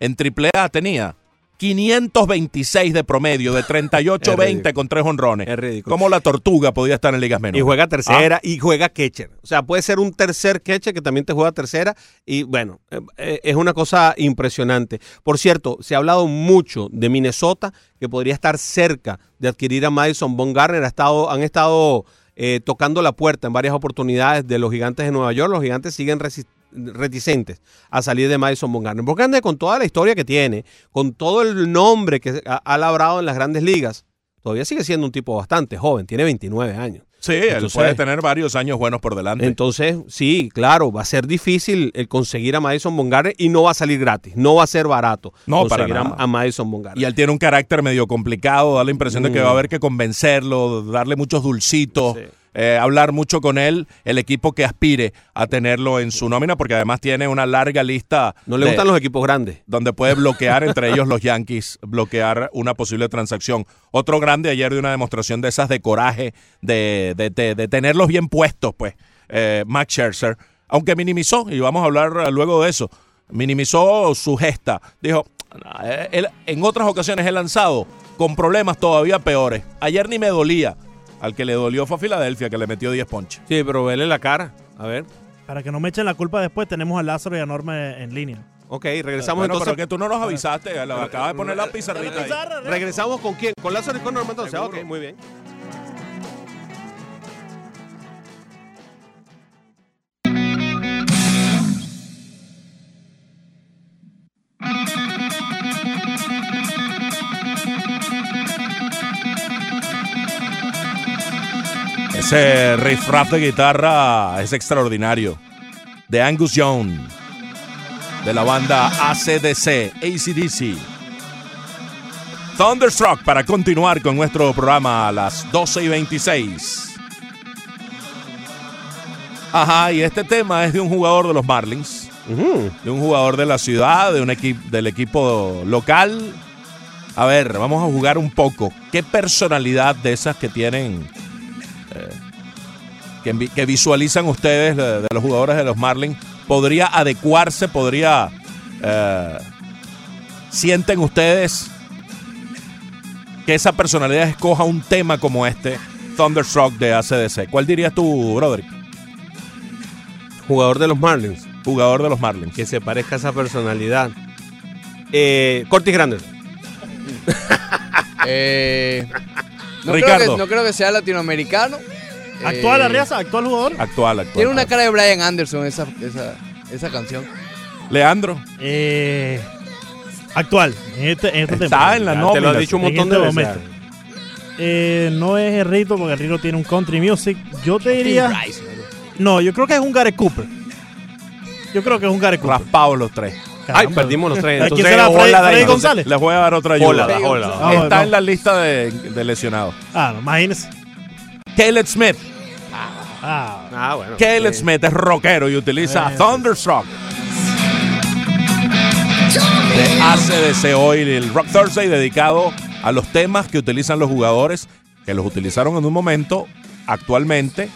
En AAA tenía 526 de promedio, de Es 38-20 ridículo. con tres honrones. Es ridículo. Como la tortuga podía estar en ligas menores. Y juega tercera Ah. y juega catcher. O sea, puede ser un tercer catcher que también te juega tercera. Y bueno, eh, eh, es una cosa impresionante. Por cierto, se ha hablado mucho de Minnesota, que podría estar cerca de adquirir a Madison Bumgarner. Ha estado, han estado eh, tocando la puerta en varias oportunidades de los gigantes de Nueva York. Los gigantes siguen resi- reticentes a salir de Madison Bumgarner. Bumgarner, con toda la historia que tiene, con todo el nombre que ha, labrado en las grandes ligas, todavía sigue siendo un tipo bastante joven. Tiene 29 años. Sí, él Entonces- puede tener varios años buenos por delante. Entonces, sí, claro, va a ser difícil el conseguir a Madison Bumgarner y no va a salir gratis, no va a ser barato No, conseguir a, nada. a Madison Bumgarner. Y él tiene un carácter medio complicado, da la impresión de que Mm. va a haber que convencerlo, darle muchos dulcitos, Sí. Eh, hablar mucho con él, el equipo que aspire a tenerlo en su nómina, porque además tiene una larga lista. no le de- gustan los equipos grandes. donde puede bloquear entre ellos los Yankees, bloquear una posible transacción. Otro grande ayer de una demostración de esas de coraje, de, de- de- de tenerlos bien puestos, pues, eh, Max Scherzer, aunque minimizó, y vamos a hablar eh, luego de eso, minimizó su gesta. Dijo, "Ah, eh, él- en otras ocasiones he lanzado con problemas todavía peores. Ayer ni me dolía. Al que le dolió fue a Filadelfia, que le metió 10 ponches. Sí, pero vele la cara. A ver. Para que no me echen la culpa después, tenemos a Lázaro y a Norma en línea. Ok, regresamos Bueno, entonces. pero que tú no nos avisaste, acabas de poner la pizarrita ahí. Regresamos con quién? Con Lázaro y con Norma entonces. Ok, muy bien. Ese riff rap de guitarra es extraordinario. De Angus Young, de la banda ACDC, ACDC. Thunderstruck para continuar con nuestro programa a las 12 y 26. Ajá, y este tema es de un jugador de los Marlins, de un jugador de la ciudad, de un equipo del equipo local. A ver, vamos a jugar un poco. ¿Qué personalidad de esas que tienen que, vi- que visualizan ustedes de, de los jugadores de los Marlins podría adecuarse, podría eh, sienten ustedes que esa personalidad escoja un tema como este, Thunderstruck de ACDC? ¿Cuál dirías tú, Broderick? Jugador de los Marlins. Jugador de los Marlins. Que se parezca a esa personalidad. Eh, Cortis Grandes. Eh, no, Ricardo. Creo que, no creo que sea latinoamericano. ¿Actual, Eh, Arriaza? ¿Actual jugador? Actual, actual. Tiene una cara de Brian Anderson esa, esa, esa canción. Leandro. Eh, actual. En este, en este Está temporada. en la nómina. te lo has dicho un montón este de momento. veces. Eh, no es el Rito, porque el Rito tiene un country music. Yo te diría. No, yo creo que es un Gary Cooper. Yo creo que es un Gary Cooper. Raspados los tres. Ay, Caramba. perdimos los tres. ¿A quién Entonces, será? Freddy-. Freddy Entonces, González? Les voy a dar otra ayuda. Hola, hola. Está no. en la lista de, de lesionados. Ah, no, imagínese. Caleb Smith. Ah, Ah, bueno. Caleb Eh, Smith es rockero y utiliza Eh, Thunderstruck. De ACDC hoy el Rock Thursday dedicado a los temas que utilizan los jugadores, que los utilizaron en un momento, actualmente.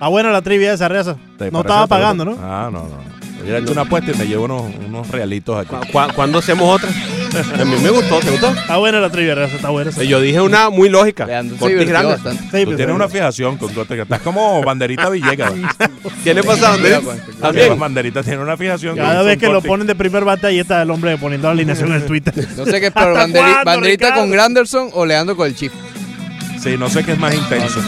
ah, buena la trivia esa, Reza. ¿Te No estaba pagando? ¿no? Ah, no, no. Hubiera hecho una apuesta y me llevo unos, unos realitos aquí. ¿cu- cu- ¿Cuándo hacemos otra? A mí me gustó, ¿te gustó? Está buena la trivia. Está buena esa. Eh, Yo dije una muy lógica. Leandro divirtió grande. bastante. Sí, Tú pues, tienes una fijación con Corte, que estás como banderita Villegas. ¿Qué le pasa a Andrés? También. También. Banderita tiene una fijación. Cada vez que lo ponen de primer bate, ahí está el hombre poniendo la alineación en Twitter. No sé qué es peor, ¿Hasta banderi- cuándo, banderita Ricardo? con Granderson o Leandro con el Chief. Sí, no sé qué es más intenso.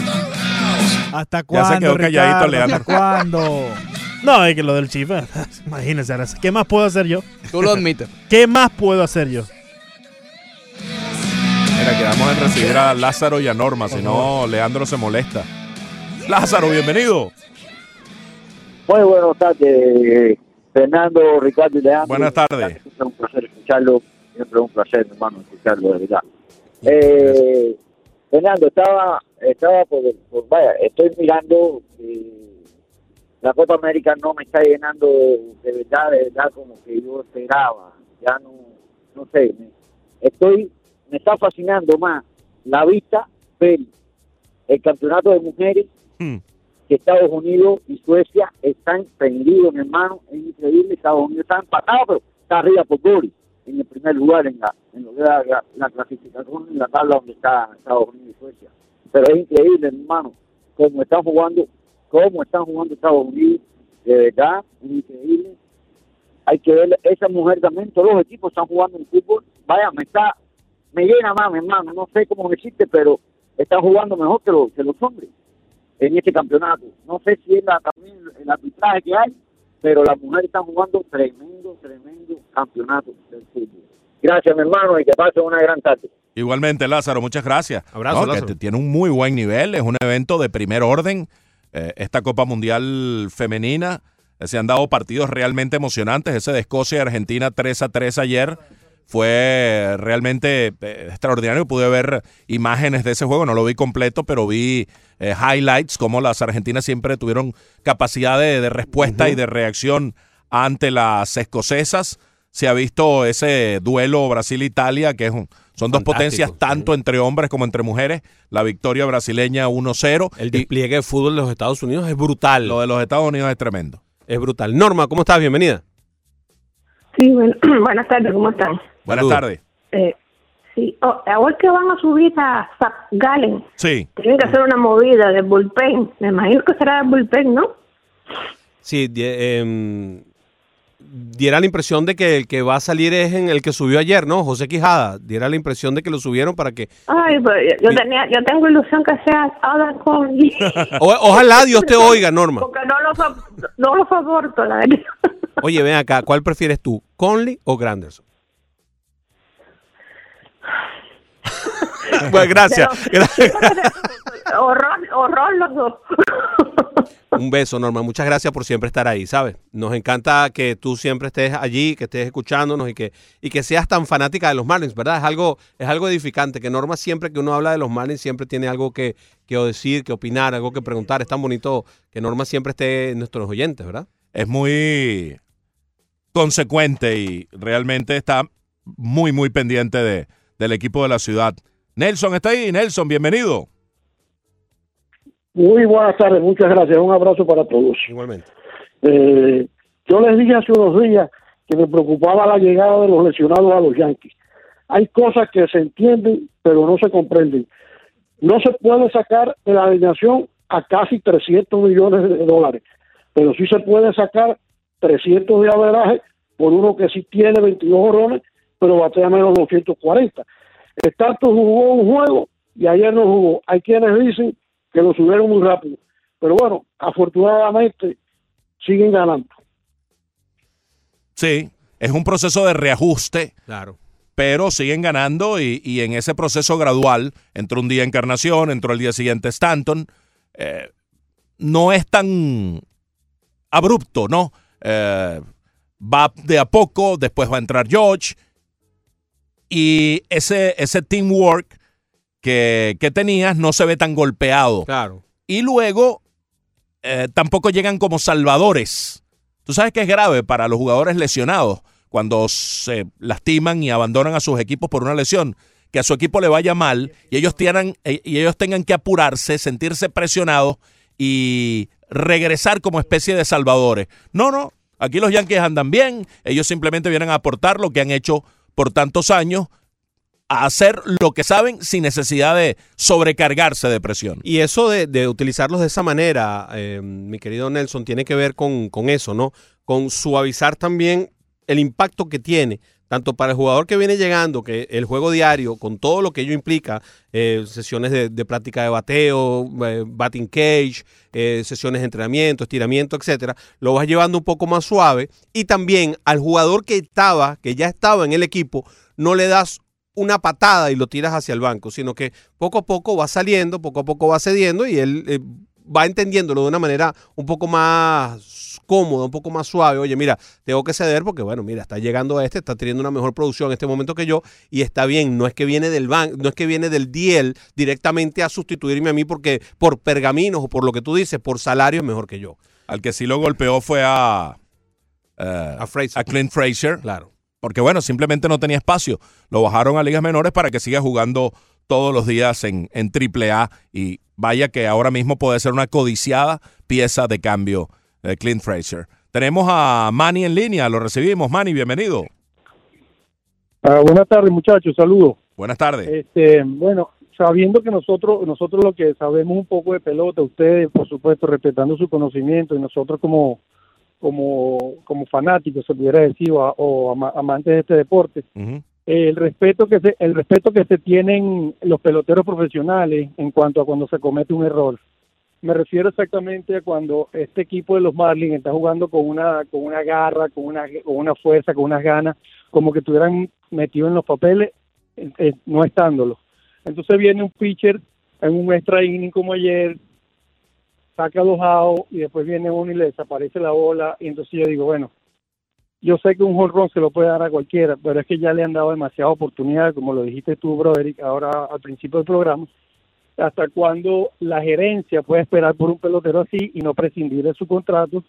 ¿Hasta Ya cuándo? se quedó calladito? Leandro. ¿Hasta cuándo? No, es que lo del chip. eh, Imagínense. ¿qué más puedo hacer yo? Tú lo admites. ¿Qué más puedo hacer yo? Mira, quedamos en recibir a Lázaro y a Norma, si no, Leandro se molesta. Lázaro, bienvenido. Muy buenas tardes, Fernando, Ricardo y Leandro. Buenas tardes. Es un placer escucharlo, siempre es un placer, hermano, escucharlo, de verdad. Eh, Fernando, estaba, estaba por, por- vaya, estoy mirando, eh, la Copa América no me está llenando de verdad, de verdad, como que yo esperaba. Ya no, no sé, me- estoy, me está fascinando más la vista ver el campeonato de mujeres Hmm. que Estados Unidos y Suecia están prendidos, mi hermano, es increíble, Estados Unidos está empatado, pero está arriba por goles en el primer lugar en la, en lo que la, la- la clasificación en la tabla donde está Estados Unidos y Suecia. Pero es increíble, hermano, cómo están jugando, cómo están jugando Estados Unidos, de verdad, es increíble. Hay que ver esa mujer también, todos los equipos están jugando en fútbol, vaya, me está, me llena más, mi hermano, no sé cómo existe, pero están jugando mejor que, los que los hombres en este campeonato. No sé si es la, también el arbitraje que hay, pero las mujeres están jugando tremendo, tremendo campeonato del fútbol. Gracias, mi hermano, y que pasen una gran tarde. Igualmente, Lázaro, muchas gracias. Abrazo, Lázaro. tiene un muy buen nivel, es un evento de primer orden. Eh, esta Copa Mundial Femenina, eh, se han dado partidos realmente emocionantes. Ese de Escocia y Argentina 3 a 3 ayer fue realmente eh, extraordinario. Pude ver imágenes de ese juego, no lo vi completo, pero vi eh, highlights, como las argentinas siempre tuvieron capacidad de, de respuesta y de reacción ante las escocesas. Se ha visto ese duelo Brasil-Italia, que es un- son dos Fantástico. potencias tanto entre hombres como entre mujeres. La victoria brasileña 1-0. El Y despliegue de fútbol de los Estados Unidos es brutal. lo de los Estados Unidos es tremendo. Es brutal. Norma, ¿cómo estás? Bienvenida. Sí, bueno, buenas tardes, ¿cómo están? Buenas tardes. Eh, sí, oh, ahora que van a subir a Zap Gallen, Sí. tienen que hacer una movida del bullpen. Me imagino que será el bullpen, ¿no? Sí, em, diera la impresión de que el que va a salir es en el que subió ayer, ¿no? José Quijada. Diera la impresión de que lo subieron para que... Ay, pues yo, tenía, yo tengo ilusión que sea Adam Conley. O- ojalá Dios te oiga, Norma. Porque no lo, no lo soporto, la verdad. Oye, ven acá, ¿cuál prefieres tú? ¿Conley o Granderson? bueno, gracias. Gracias. horror, horror los dos. Un beso, Norma. Muchas gracias por siempre estar ahí, ¿sabes? Nos encanta que tú siempre estés allí, que estés escuchándonos y que, y que seas tan fanática de los Marlins, ¿verdad? Es algo, es algo edificante, que Norma siempre que uno habla de los Marlins siempre tiene algo que, que decir, que opinar, algo que preguntar. Es tan bonito que Norma siempre esté en nuestros oyentes, ¿verdad? Es muy consecuente y realmente está muy, muy pendiente de, del equipo de la ciudad. Nelson está ahí. Nelson, bienvenido. Muy buenas tardes, muchas gracias. Un abrazo para todos. Igualmente. Eh, yo les dije hace unos días que me preocupaba la llegada de los lesionados a los Yankees. Hay cosas que se entienden, pero no se comprenden. No se puede sacar de la alineación a casi 300 millones de dólares, pero sí se puede sacar 300 de averaje por uno que sí tiene 22 horones, pero batea menos 240. Estatus jugó un juego y ayer no jugó. Hay quienes dicen que lo subieron muy rápido. Pero bueno, afortunadamente siguen ganando. Sí, es un proceso de reajuste. Claro. pero siguen ganando y, y en ese proceso gradual, entró un día Encarnación, entró el día siguiente Stanton, eh, no es tan abrupto, ¿no? Eh, va de a poco, después va a entrar George y ese, ese teamwork que, que tenías no se ve tan golpeado. Claro. Y luego eh, tampoco llegan como salvadores. Tú sabes que es grave para los jugadores lesionados cuando se lastiman y abandonan a sus equipos por una lesión, que a su equipo le vaya mal y ellos, tienen, eh, y ellos tengan que apurarse, sentirse presionados y regresar como especie de salvadores. No, no, aquí los Yankees andan bien, ellos simplemente vienen a aportar lo que han hecho por tantos años, hacer lo que saben sin necesidad de sobrecargarse de presión. Y eso de, utilizarlos de esa manera, eh, mi querido Nelson, tiene que ver con, con eso, ¿no? Con suavizar también el impacto que tiene, tanto para el jugador que viene llegando, que el juego diario, con todo lo que ello implica, eh, sesiones de, práctica de bateo, eh, batting cage, eh, sesiones de entrenamiento, estiramiento, etcétera, lo vas llevando un poco más suave. Y también al jugador que estaba, que ya estaba en el equipo, no le das una patada y lo tiras hacia el banco, sino que poco a poco va saliendo, poco a poco va cediendo y él va entendiéndolo de una manera un poco más cómoda, un poco más suave. Oye, mira, tengo que ceder porque, bueno, mira, está llegando a este, está teniendo una mejor producción en este momento que yo y está bien. No es que viene del ban no es que viene del DL directamente a sustituirme a mí porque por pergaminos o por lo que tú dices, por salario es mejor que yo. Al que sí lo golpeó fue a, eh, A Fraser. a Clint Frazier. Claro. Porque bueno, simplemente no tenía espacio. Lo bajaron a ligas menores para que siga jugando todos los días en, en AAA y vaya que ahora mismo puede ser una codiciada pieza de cambio de Clint Fraser. Tenemos a Manny en línea, lo recibimos. Manny, bienvenido. Ah, buenas tardes, muchachos, saludos. Buenas tardes. Este, bueno, sabiendo que nosotros nosotros lo que sabemos un poco de pelota, ustedes, por supuesto, respetando su conocimiento y nosotros como como como fanáticos, se pudiera decir, o, o ama- amantes de este deporte, eh, el respeto que se el respeto que se tienen los peloteros profesionales en cuanto a cuando se comete un error. Me refiero exactamente a cuando este equipo de los Marlins está jugando con una con una garra, con una con una fuerza, con unas ganas, como que estuvieran metidos en los papeles, eh, eh, no estándolo. Entonces viene un pitcher en un extra inning como ayer, saca dos outs y después viene uno y le desaparece la bola y entonces yo digo, bueno, yo sé que un home se lo puede dar a cualquiera, pero es que ya le han dado demasiada oportunidad, como lo dijiste tú, Broderick, ahora al principio del programa, hasta cuando la gerencia puede esperar por un pelotero así y no prescindir de su contrato.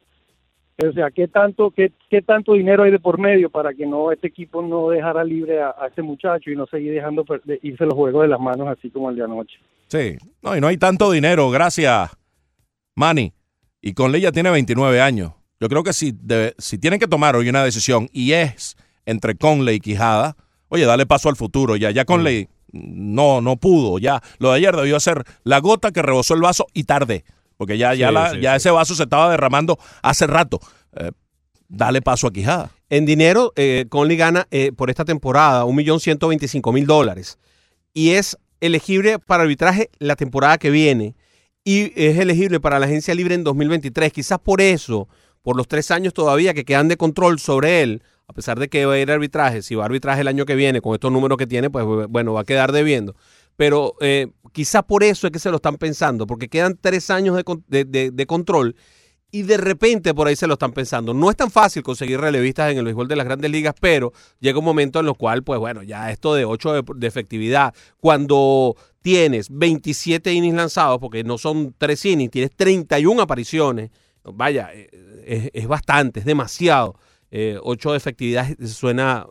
O sea, ¿qué tanto, qué, qué tanto dinero hay de por medio para que no este equipo no dejara libre a, a ese muchacho y no seguir dejando irse los juegos de las manos así como el de anoche? Sí, no, y no hay tanto dinero, gracias, Manny. Y Conley ya tiene 29 años. Yo creo que si, debe- si tienen que tomar hoy una decisión y es entre Conley y Quijada, oye, dale paso al futuro. Ya, ya Conley no, no pudo. Ya lo de ayer debió ser la gota que rebosó el vaso y tarde. Porque ya, ya, Sí, la- sí, ya sí. ese vaso se estaba derramando hace rato. Eh, dale paso a Quijada. En dinero, eh, Conley gana eh, por esta temporada 1.125.000 dólares y es elegible para arbitraje la temporada que viene y es elegible para la agencia libre en 2023. Quizás por eso, por los tres años todavía que quedan de control sobre él, a pesar de que va a ir arbitraje, si va a arbitraje el año que viene con estos números que tiene, pues bueno, va a quedar debiendo. Pero eh, quizás por eso es que se lo están pensando, porque quedan tres años de, de- de- control y de repente por ahí se lo están pensando. No es tan fácil conseguir relevistas en el béisbol de las grandes ligas, pero llega un momento en el cual, pues bueno, ya esto de 8 de, efectividad, cuando tienes 27 innings lanzados, porque no son 3 innings, tienes 31 apariciones, vaya, eh, es, es bastante, es demasiado. 8 de efectividad suena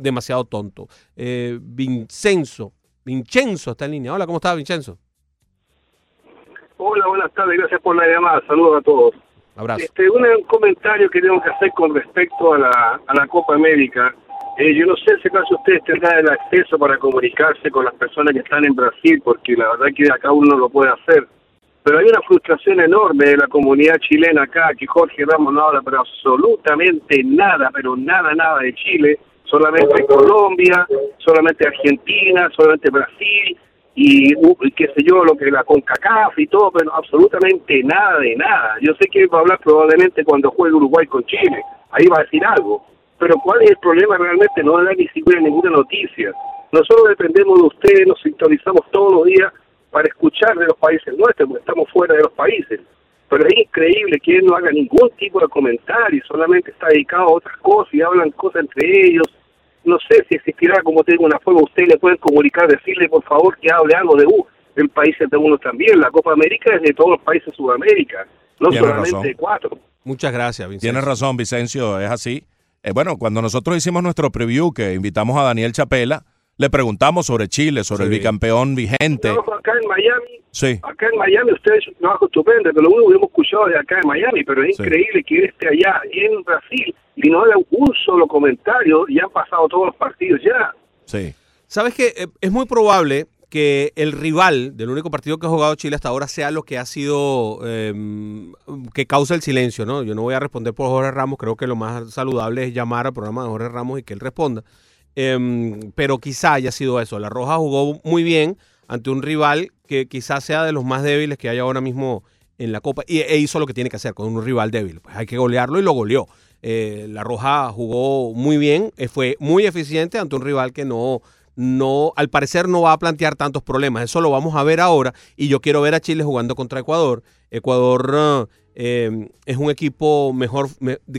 demasiado tonto. Eh, Vincenzo, Vincenzo está en línea. Hola, ¿cómo estás, Vincenzo? Hola, buenas tardes, gracias por la llamada, saludos a todos. Abrazo. Este, un, un comentario que tengo que hacer con respecto a la, a la Copa América. Eh, yo no sé si acaso ustedes tendrán el acceso para comunicarse con las personas que están en Brasil, porque la verdad que acá uno no lo puede hacer. Pero hay una frustración enorme de la comunidad chilena acá, que Jorge Ramos no habla, pero absolutamente nada, pero nada, nada de Chile, solamente Colombia, solamente Argentina, solamente Brasil, y, y qué sé yo, lo que la CONCACAF y todo, pero absolutamente nada de nada. Yo sé que va a hablar probablemente cuando juegue Uruguay con Chile, ahí va a decir algo, Pero ¿cuál es el problema realmente? No da ni siquiera ninguna noticia. Nosotros dependemos de ustedes, nos sintonizamos todos los días para escuchar de los países nuestros, porque estamos fuera de los países. Pero es increíble que él no haga ningún tipo de comentario, solamente está dedicado a otras cosas y hablan cosas entre ellos. No sé si existirá, como tengo una forma, ustedes le pueden comunicar, decirle por favor que hable algo de U, del país de uno también. La Copa América es de todos los países de Sudamérica, no Tiene solamente razón. de cuatro. Muchas gracias, Vicencio. Tienes razón, Vicencio, es así. Eh, bueno, cuando nosotros hicimos nuestro preview, que invitamos a Daniel Chapela, le preguntamos sobre Chile, sobre el bicampeón vigente. Trabajo acá en Miami, Sí. acá en Miami ustedes es un trabajo estupendo, que lo único que hemos escuchado de acá en Miami, pero es Sí. increíble que él esté allá en Brasil y no haga un solo comentario y han pasado todos los partidos ya. Sí. ¿Sabes qué? Eh, Es muy probable que el rival del único partido que ha jugado Chile hasta ahora sea lo que ha sido, eh, que causa el silencio, ¿no? Yo no voy a responder por Jorge Ramos, creo que lo más saludable es llamar al programa de Jorge Ramos y que él responda. Em, pero quizá haya sido eso. La Roja jugó muy bien ante un rival que quizás sea de los más débiles que hay ahora mismo en la Copa y, e hizo lo que tiene que hacer con un rival débil. Pues hay que golearlo y lo goleó. Eh, la Roja jugó muy bien, eh, fue muy eficiente ante un rival que no, no, al parecer no va a plantear tantos problemas. Eso lo vamos a ver ahora y yo quiero ver a Chile jugando contra Ecuador. Ecuador eh, es un equipo mejor,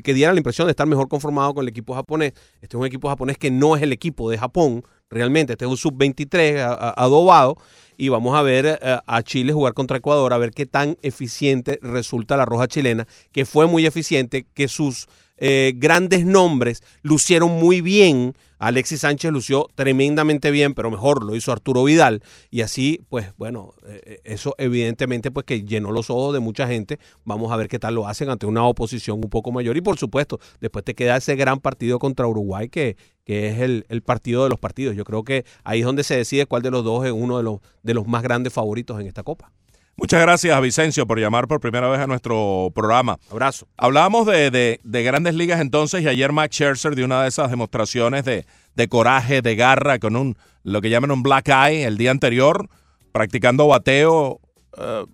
que diera la impresión de estar mejor conformado con el equipo japonés. Este es un equipo japonés que no es el equipo de Japón, realmente. Este es un sub-23 a- a- adobado. Y vamos a ver eh, a Chile jugar contra Ecuador, a ver qué tan eficiente resulta la roja chilena, que fue muy eficiente, que sus eh, grandes nombres lucieron muy bien. Alexis Sánchez lució tremendamente bien, pero mejor lo hizo Arturo Vidal. Y así, pues bueno, eh, eso evidentemente pues que llenó los ojos de mucha gente. Vamos a ver qué tal lo hacen ante una oposición un poco mayor. Y por supuesto, después te queda ese gran partido contra Uruguay, que, que es el, el partido de los partidos. Yo creo que ahí es donde se decide cuál de los dos es uno de los, de los más grandes favoritos en esta Copa. Muchas gracias, Vicencio, por llamar por primera vez a nuestro programa. Abrazo. Hablábamos de, de- de grandes ligas entonces y ayer Max Scherzer dio una de esas demostraciones de, de coraje, de garra, con un lo que llaman un black eye el día anterior, practicando bateo, eh,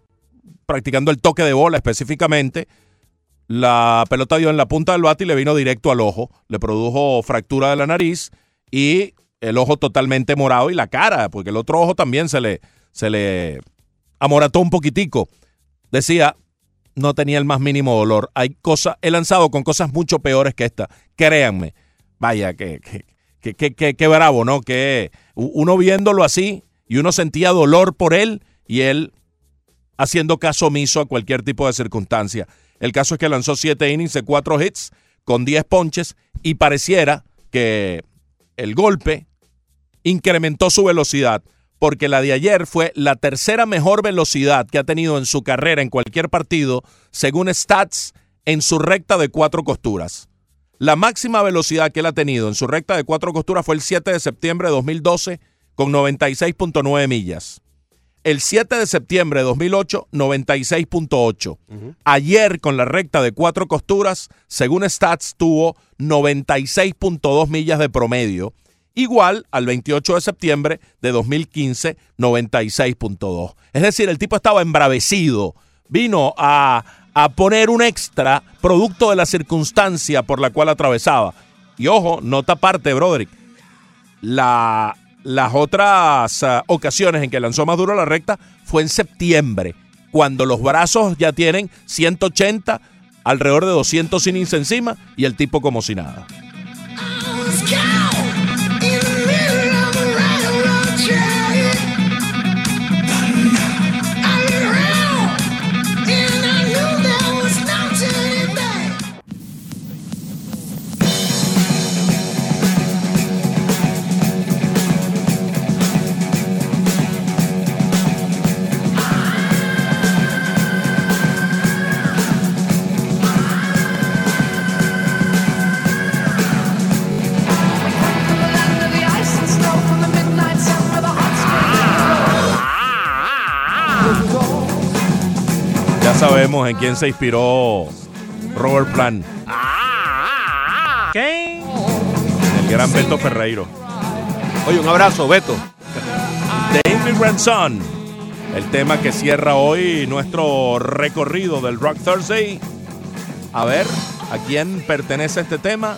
practicando el toque de bola específicamente. La pelota dio en la punta del bate y le vino directo al ojo, le produjo fractura de la nariz y el ojo totalmente morado y la cara, porque el otro ojo también se le, se le amorató un poquitico. Decía, no tenía el más mínimo dolor. Hay cosas, he lanzado con cosas mucho peores que esta. Créanme. Vaya, que, que, que, que, bravo, ¿no? Que uno viéndolo así y uno sentía dolor por él y él haciendo caso omiso a cualquier tipo de circunstancia. El caso es que lanzó siete innings de cuatro hits con 10 ponches y pareciera que el golpe incrementó su velocidad porque la de ayer fue la tercera mejor velocidad que ha tenido en su carrera en cualquier partido, según Stats, en su recta de cuatro costuras. La máxima velocidad que él ha tenido en su recta de cuatro costuras fue el 7 de septiembre de 2012 con 96.9 millas. El 7 de septiembre de 2008, 96.8. Ayer con la recta de cuatro costuras, según Stats, tuvo 96.2 millas de promedio. Igual al 28 de septiembre de 2015, 96.2. Es decir, el tipo estaba embravecido. Vino a, a poner un extra producto de la circunstancia por la cual atravesaba. Y ojo, nota aparte, Broderick. La, las otras ah, ocasiones en que lanzó más duro la recta fue en septiembre, cuando los brazos ya tienen 180, alrededor de 200 innings encima y el tipo como si nada. Sabemos en quién se inspiró Robert Plant, ¿Qué? el gran Beto Ferreiro. Oye, un abrazo, Beto. The Immigrant Son, el tema que cierra hoy nuestro recorrido del Rock Thursday. A ver, ¿a quién pertenece este tema?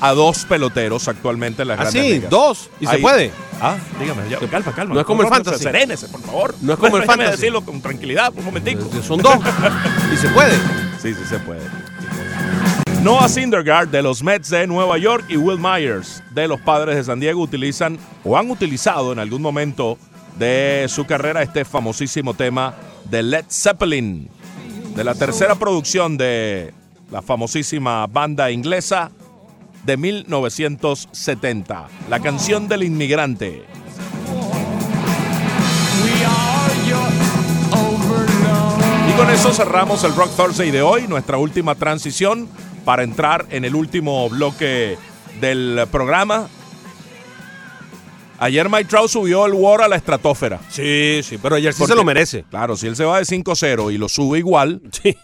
a dos peloteros actualmente en las ¿Ah, grandes sí? ligas. ¿Dos? ¿Y se puede? Ah, dígame, ya, calma, calma. No es como el fantasy. Serénese, por favor. No es como el fantasy. decirlo con tranquilidad, un momentico. Son dos. ¿Y se puede? Sí, sí se puede. Noah Syndergaard de los Mets de Nueva York y Will Myers de los Padres de San Diego utilizan o han utilizado en algún momento de su carrera este famosísimo tema de Led Zeppelin, de la tercera producción de la famosísima banda inglesa de 1970, la canción del inmigrante. Y con eso cerramos el Rock Thursday de hoy, nuestra última transición para entrar en el último bloque del programa. Ayer Mike Trout subió el WAR a la estratosfera. Sí, sí, pero ayer sí Porque- se lo merece. Claro, si él se va de 5-0 y lo sube igual,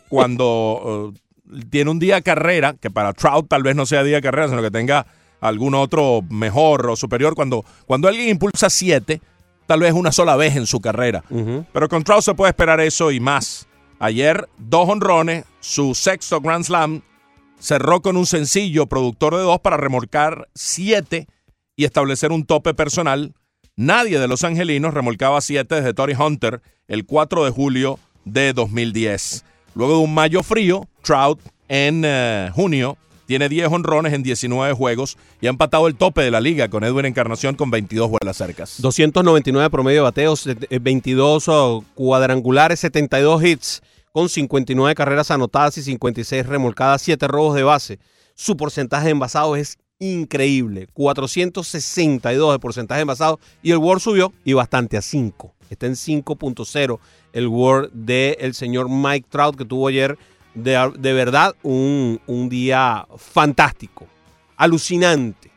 cuando eh, tiene un día de carrera, que para Trout tal vez no sea día de carrera, sino que tenga algún otro mejor o superior, cuando, cuando alguien impulsa 7, tal vez una sola vez en su carrera. Pero con Trout se puede esperar eso y más. Ayer, dos honrones, su sexto Grand Slam, cerró con un sencillo productor de dos para remolcar siete y establecer un tope personal. Nadie de los angelinos remolcaba siete desde Tory Hunter el 4 de julio de 2010. Luego de un mayo frío, Trout en eh, junio tiene 10 honrones en 19 juegos y ha empatado el tope de la liga con Edwin Encarnación con 22 vuelas cercas. 299 promedio de bateos, eh, 22 oh, cuadrangulares, 72 hits, con 59 carreras anotadas y 56 remolcadas, 7 robos de base. Su porcentaje de envasados es increíble, 462 de porcentaje de envasados y el WAR subió y bastante a 5. Está en 5.0 el WAR del señor Mike Trout que tuvo ayer de, de verdad un, un día fantástico, alucinante.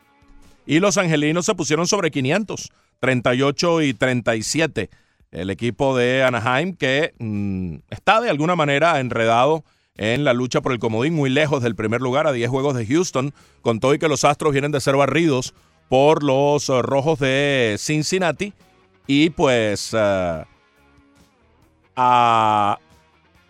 Y los angelinos se pusieron sobre 500, 38 y 37. El equipo de Anaheim que mm, está de alguna manera enredado en la lucha por el comodín, muy lejos del primer lugar a 10 juegos de Houston, con todo y que los Astros vienen de ser barridos por los eh, rojos de Cincinnati. Y pues eh, a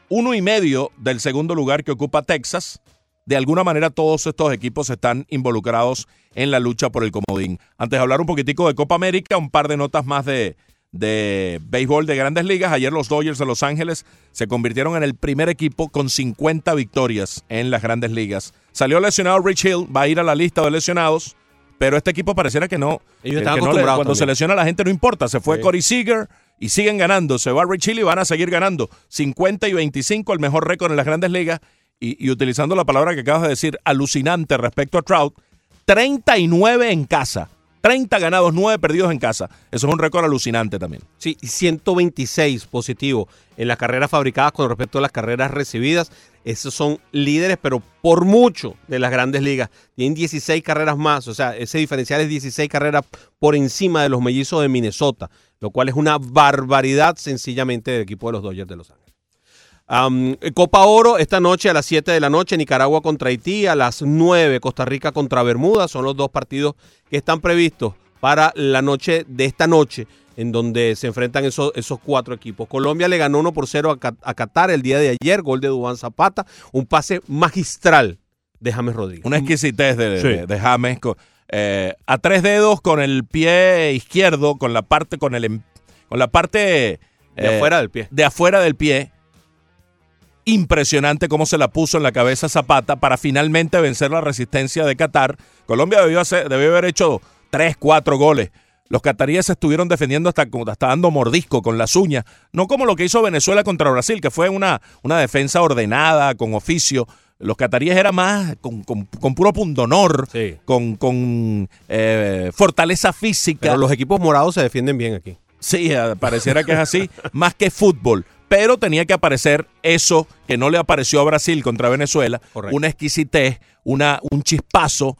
uno y medio del segundo lugar que ocupa Texas. De alguna manera todos estos equipos están involucrados en la lucha por el comodín. Antes de hablar un poquitico de Copa América, un par de notas más de, de béisbol de grandes ligas. Ayer los Dodgers de Los Ángeles se convirtieron en el primer equipo con 50 victorias en las grandes ligas. Salió lesionado Rich Hill, va a ir a la lista de lesionados, pero este equipo pareciera que no. Ellos están no le- cuando se lesiona a la gente no importa. Se fue Sí. Corey Seager y siguen ganando. Se va Rich Hill y van a seguir ganando. 50 y 25, el mejor récord en las grandes ligas. Y, utilizando la palabra que acabas de decir, alucinante respecto a Trout, 39 en casa. 30 ganados, 9 perdidos en casa. Eso es un récord alucinante también. Sí, y 126 positivo en las carreras fabricadas con respecto a las carreras recibidas. Esos son líderes, pero por mucho de las grandes ligas. Tienen 16 carreras más, o sea, ese diferencial es 16 carreras por encima de los mellizos de Minnesota, lo cual es una barbaridad sencillamente del equipo de los Dodgers de Los Ángeles. Copa Oro esta noche a las 7 de la noche, Nicaragua contra Haití, a las 9 Costa Rica contra Bermuda, son los dos partidos que están previstos para la noche de esta noche, en donde se enfrentan esos, esos cuatro equipos. Colombia le ganó 1 por 0 a, a Qatar el día de ayer, gol de Dubán Zapata, un pase magistral de James Rodríguez. Una exquisitez de, Sí. de- de James. Eh, a tres dedos con el pie izquierdo, con la parte, con el, em- con la parte De eh, afuera del pie. de afuera del pie. Impresionante cómo se la puso en la cabeza Zapata para finalmente vencer la resistencia de Qatar. Colombia debió, hacer- debió haber hecho tres, cuatro goles. Los cataríes estuvieron defendiendo hasta, hasta dando mordisco con las uñas. No como lo que hizo Venezuela contra Brasil, que fue una, una defensa ordenada, con oficio. Los cataríes era más con, con- con puro pundonor, con, con eh, fortaleza física. Pero los equipos morados se defienden bien aquí. Sí, eh, pareciera que es así, más que fútbol. Pero tenía que aparecer eso que no le apareció a Brasil contra Venezuela, Correcto. una exquisitez, una, un chispazo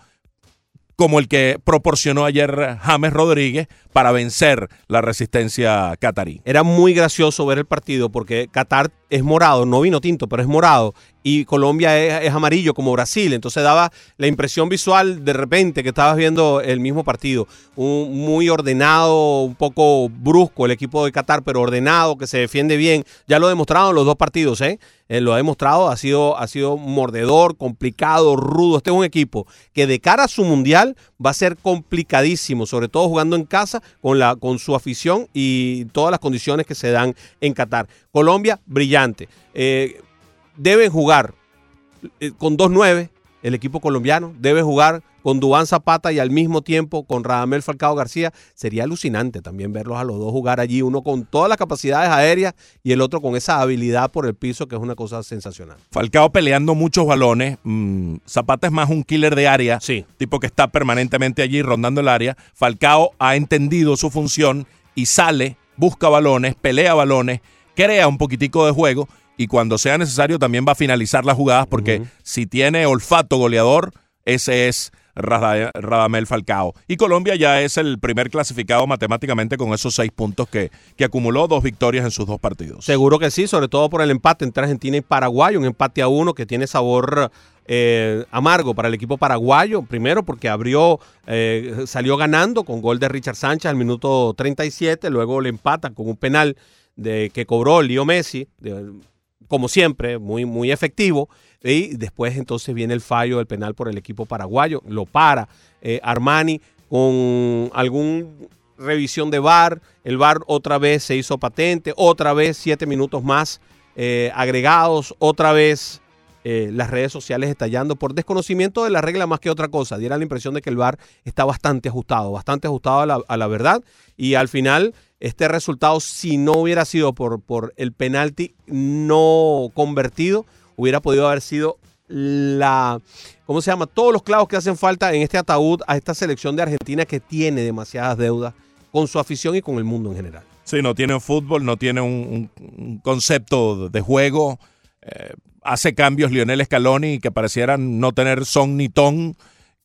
como el que proporcionó ayer James Rodríguez para vencer la resistencia catarí. Era muy gracioso ver el partido porque Qatar es morado, no vino tinto, pero es morado, y Colombia es, amarillo como Brasil, entonces daba la impresión visual de repente que estabas viendo el mismo partido, un, muy ordenado, un poco brusco el equipo de Qatar, pero ordenado, que se defiende bien, ya lo ha demostrado en los dos partidos, ¿eh? Eh, lo ha demostrado, ha sido, ha sido mordedor, complicado, rudo. Este es un equipo que de cara a su mundial va a ser complicadísimo, sobre todo jugando en casa con, la, con su afición y todas las condiciones que se dan en Qatar. Colombia, brillante. Eh, deben jugar eh, con 2-9 el equipo colombiano, debe jugar con Dubán Zapata y al mismo tiempo con Radamel Falcao García. Sería alucinante también verlos a los dos jugar allí, uno con todas las capacidades aéreas y el otro con esa habilidad por el piso, que es una cosa sensacional. Falcao peleando muchos balones. mm, Zapata es más un killer de área. Sí. Tipo que está permanentemente allí rondando el área. Falcao ha entendido su función y sale, busca balones, pelea balones, crea un poquitico de juego y cuando sea necesario también va a finalizar las jugadas porque si tiene olfato goleador, ese es Rada- Radamel Falcao. Y Colombia ya es el primer clasificado matemáticamente con esos seis puntos que, que acumuló dos victorias en sus dos partidos. Seguro que sí, sobre todo por el empate entre Argentina y Paraguay, un empate a uno que tiene sabor eh, amargo para el equipo paraguayo. Primero porque abrió, eh, salió ganando con gol de Richard Sánchez al minuto 37, luego le empatan con un penal de, que cobró Leo Messi, como siempre, muy, muy efectivo. Y después entonces viene el fallo del penal por el equipo paraguayo, lo para eh, Armani con algún revisión de VAR, el VAR otra vez se hizo patente, otra vez siete minutos más eh, agregados, otra vez eh, las redes sociales estallando por desconocimiento de la regla más que otra cosa. Diera la impresión de que el VAR está bastante ajustado, bastante ajustado a la verdad y al final este resultado, si no hubiera sido por, por el penalti no convertido, hubiera podido haber sido la, ¿cómo se llama? Todos los clavos que hacen falta en este ataúd a esta selección de Argentina que tiene demasiadas deudas con su afición y con el mundo en general. Sí, no tiene fútbol, no tiene un concepto de juego. eh, hace cambios Lionel Scaloni que parecieran no tener son ni ton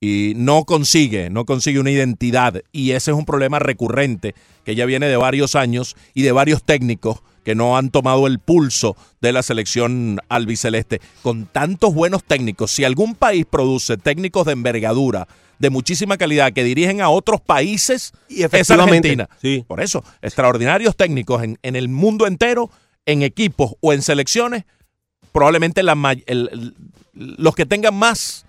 y no consigue, no consigue una identidad. Y ese es un problema recurrente que ya viene de varios años y de varios técnicos que no han tomado el pulso de la selección albiceleste. Con tantos buenos técnicos, si algún país produce técnicos de envergadura, de muchísima calidad, que dirigen a otros países, Y es Argentina. sí. Por eso, extraordinarios técnicos en, en el mundo entero, en equipos o en selecciones, probablemente la el- los que tengan más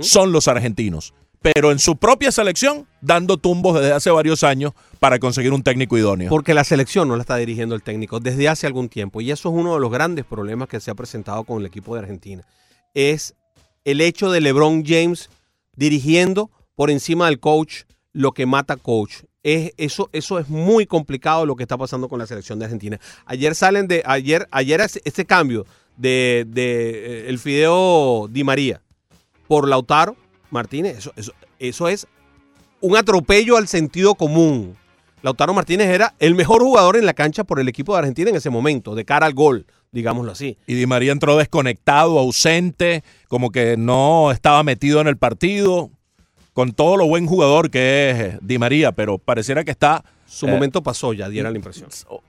son los argentinos. Pero en su propia selección, dando tumbos desde hace varios años para conseguir un técnico idóneo. Porque la selección no la está dirigiendo el técnico desde hace algún tiempo. Y eso es uno de los grandes problemas que se ha presentado con el equipo de Argentina. Es el hecho de LeBron James dirigiendo por encima del coach lo que mata coach. Es, eso, eso es muy complicado lo que está pasando con la selección de Argentina. Ayer salen de, ayer, ayer ese, ese cambio de, de, eh, el Fideo Di María por Lautaro Martínez, eso, eso, eso es un atropello al sentido común. Lautaro Martínez era el mejor jugador en la cancha por el equipo de Argentina en ese momento, de cara al gol, digámoslo así. Y Di María entró desconectado, ausente, como que no estaba metido en el partido, con todo lo buen jugador que es Di María, pero pareciera que está Su Eh, momento pasó ya, diera la impresión.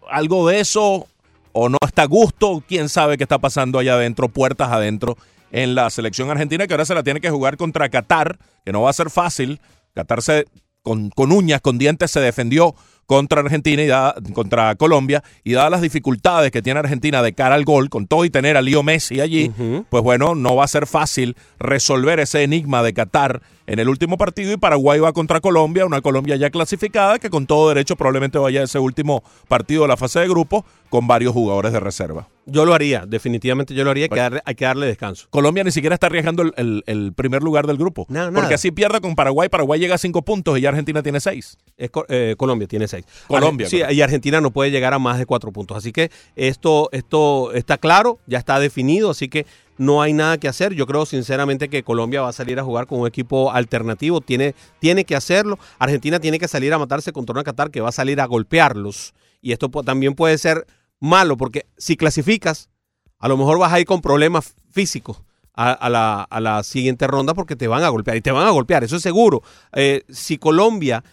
algo de eso o no está a gusto, quién sabe qué está pasando allá adentro, puertas adentro en la selección argentina que ahora se la tiene que jugar contra Qatar, que no va a ser fácil. Qatar se, con, con uñas, con dientes se defendió contra Argentina y da- contra Colombia y dadas las dificultades que tiene Argentina de cara al gol, con todo y tener a Leo Messi allí, pues bueno, no va a ser fácil resolver ese enigma de Qatar en el último partido y Paraguay va contra Colombia, una Colombia ya clasificada que con todo derecho probablemente vaya a ese último partido de la fase de grupo con varios jugadores de reserva. Yo lo haría, definitivamente yo lo haría, hay que darle, hay que darle descanso. Colombia ni siquiera está arriesgando el, el- el primer lugar del grupo. No, porque así pierda con Paraguay, Paraguay llega a cinco puntos y ya Argentina tiene seis. Es eh, Colombia tiene seis. Colombia, Sí, y Argentina no puede llegar a más de cuatro puntos. Así que esto, esto está claro, ya está definido, así que no hay nada que hacer. Yo creo sinceramente que Colombia va a salir a jugar con un equipo alternativo, tiene, tiene que hacerlo. Argentina tiene que salir a matarse contra una Qatar que va a salir a golpearlos. Y esto también puede ser malo, porque si clasificas, a lo mejor vas a ir con problemas físicos. A, a la, a la siguiente ronda porque te van a golpear y te van a golpear, eso es seguro. Eh, si Colombia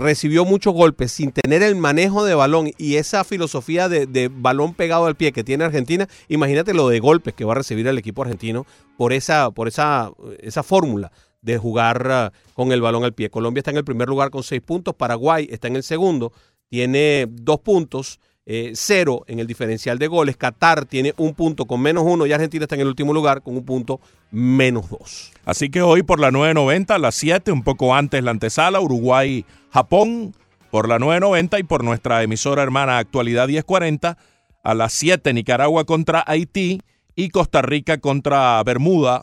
recibió muchos golpes sin tener el manejo de balón y esa filosofía de, de balón pegado al pie que tiene Argentina, imagínate lo de golpes que va a recibir el equipo argentino por esa, por esa, esa fórmula de jugar ah, con el balón al pie. Colombia está en el primer lugar con seis puntos, Paraguay está en el segundo, tiene dos puntos, eh, cero en el diferencial de goles, Qatar tiene un punto con menos uno y Argentina está en el último lugar con un punto menos dos. Así que hoy por la 9.90, a las 7, un poco antes la antesala, Uruguay-Japón por la 9.90 y por nuestra emisora hermana Actualidad 1040, a las 7 Nicaragua contra Haití y Costa Rica contra Bermuda,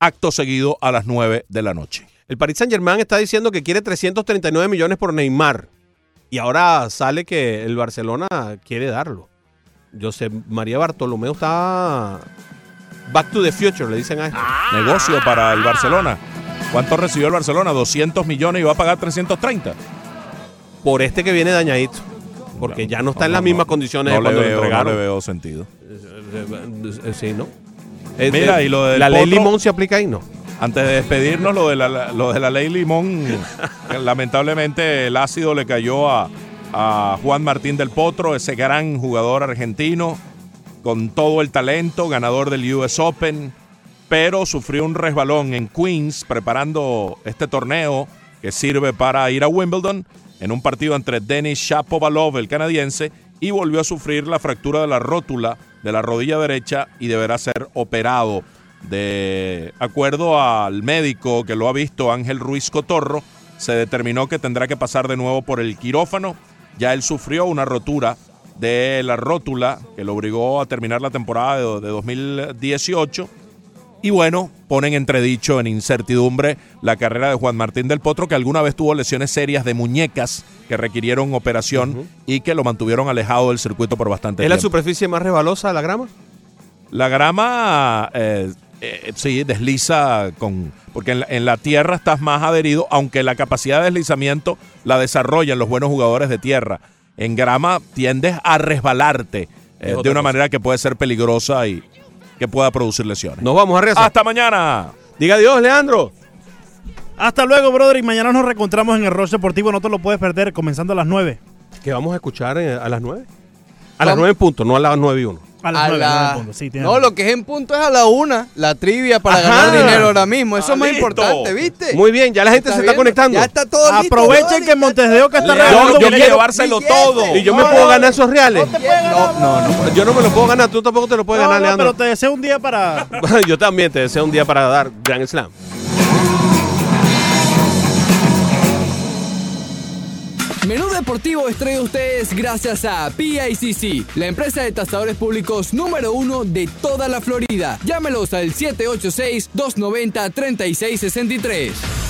acto seguido a las 9 de la noche. El Paris Saint Germain está diciendo que quiere 339 millones por Neymar. Y ahora sale que el Barcelona quiere darlo. José María Bartolomeo está back to the future, le dicen a esto. Negocio para el Barcelona. ¿Cuánto recibió el Barcelona? 200 millones y va a pagar 330. Por este que viene dañadito. Porque ya no está en las mismas condiciones No de le, cuando lo veo, no entregaron. le veo sentido. Eh, Sí, ¿no? Eh, Mira, eh, y lo del la ley Limón se aplica ahí, ¿no? Antes de despedirnos, lo de la, ley Limón, lamentablemente el ácido le cayó a, a Juan Martín del Potro, ese gran jugador argentino, con todo el talento, ganador del US Open, pero sufrió un resbalón en Queens preparando este torneo que sirve para ir a Wimbledon en un partido entre Denis Shapovalov, el canadiense, y volvió a sufrir la fractura de la rótula de la rodilla derecha y deberá ser operado. De acuerdo al médico que lo ha visto, Ángel Ruiz Cotorro, se determinó que tendrá que pasar de nuevo por el quirófano. Ya él sufrió una rotura de la rótula que lo obligó a terminar la temporada de, de 2018. Y bueno, ponen entredicho en incertidumbre la carrera de Juan Martín del Potro, que alguna vez tuvo lesiones serias de muñecas que requirieron operación y que lo mantuvieron alejado del circuito por bastante ¿Es la tiempo. superficie más resbalosa la grama? La grama, eh, eh, sí, desliza con... Porque en la, en la tierra estás más adherido, aunque la capacidad de deslizamiento la desarrollan los buenos jugadores de tierra. En grama tiendes a resbalarte eh, de una cosa. manera que puede ser peligrosa y que pueda producir lesiones. Nos vamos a rezar. Hasta mañana. Diga adiós, Leandro. Hasta luego, brother. Y mañana nos reencontramos en el Roche Deportivo. No te lo puedes perder, comenzando a las 9. Que vamos a escuchar eh, a las 9. A las Vamos. 9 en punto, no a las 9 y 1. A las A 9, la- punto. Sí, tienes No, razón. lo que es en punto es a la una, la trivia para Ajá. ganar dinero ahora mismo. Eso Ah, es más listo. importante, ¿viste? Muy bien, ya la gente ¿Estás se está viendo? conectando. Ya está todo listo, Aprovechen que Montes de Oca está regalando quiere billetes. llevárselo billete. todo. Y yo me puedo no, ganar esos reales. No, no, no. Yo no me lo puedo ganar, tú tampoco te lo puedes No, ganar, no, Leandro. pero te deseo un día para... Yo también te deseo un día para dar Grand Slam. Menú Deportivo es ustedes gracias a PICC, la empresa de tasadores públicos número uno de toda la Florida. Llámelos al 786-290-3663.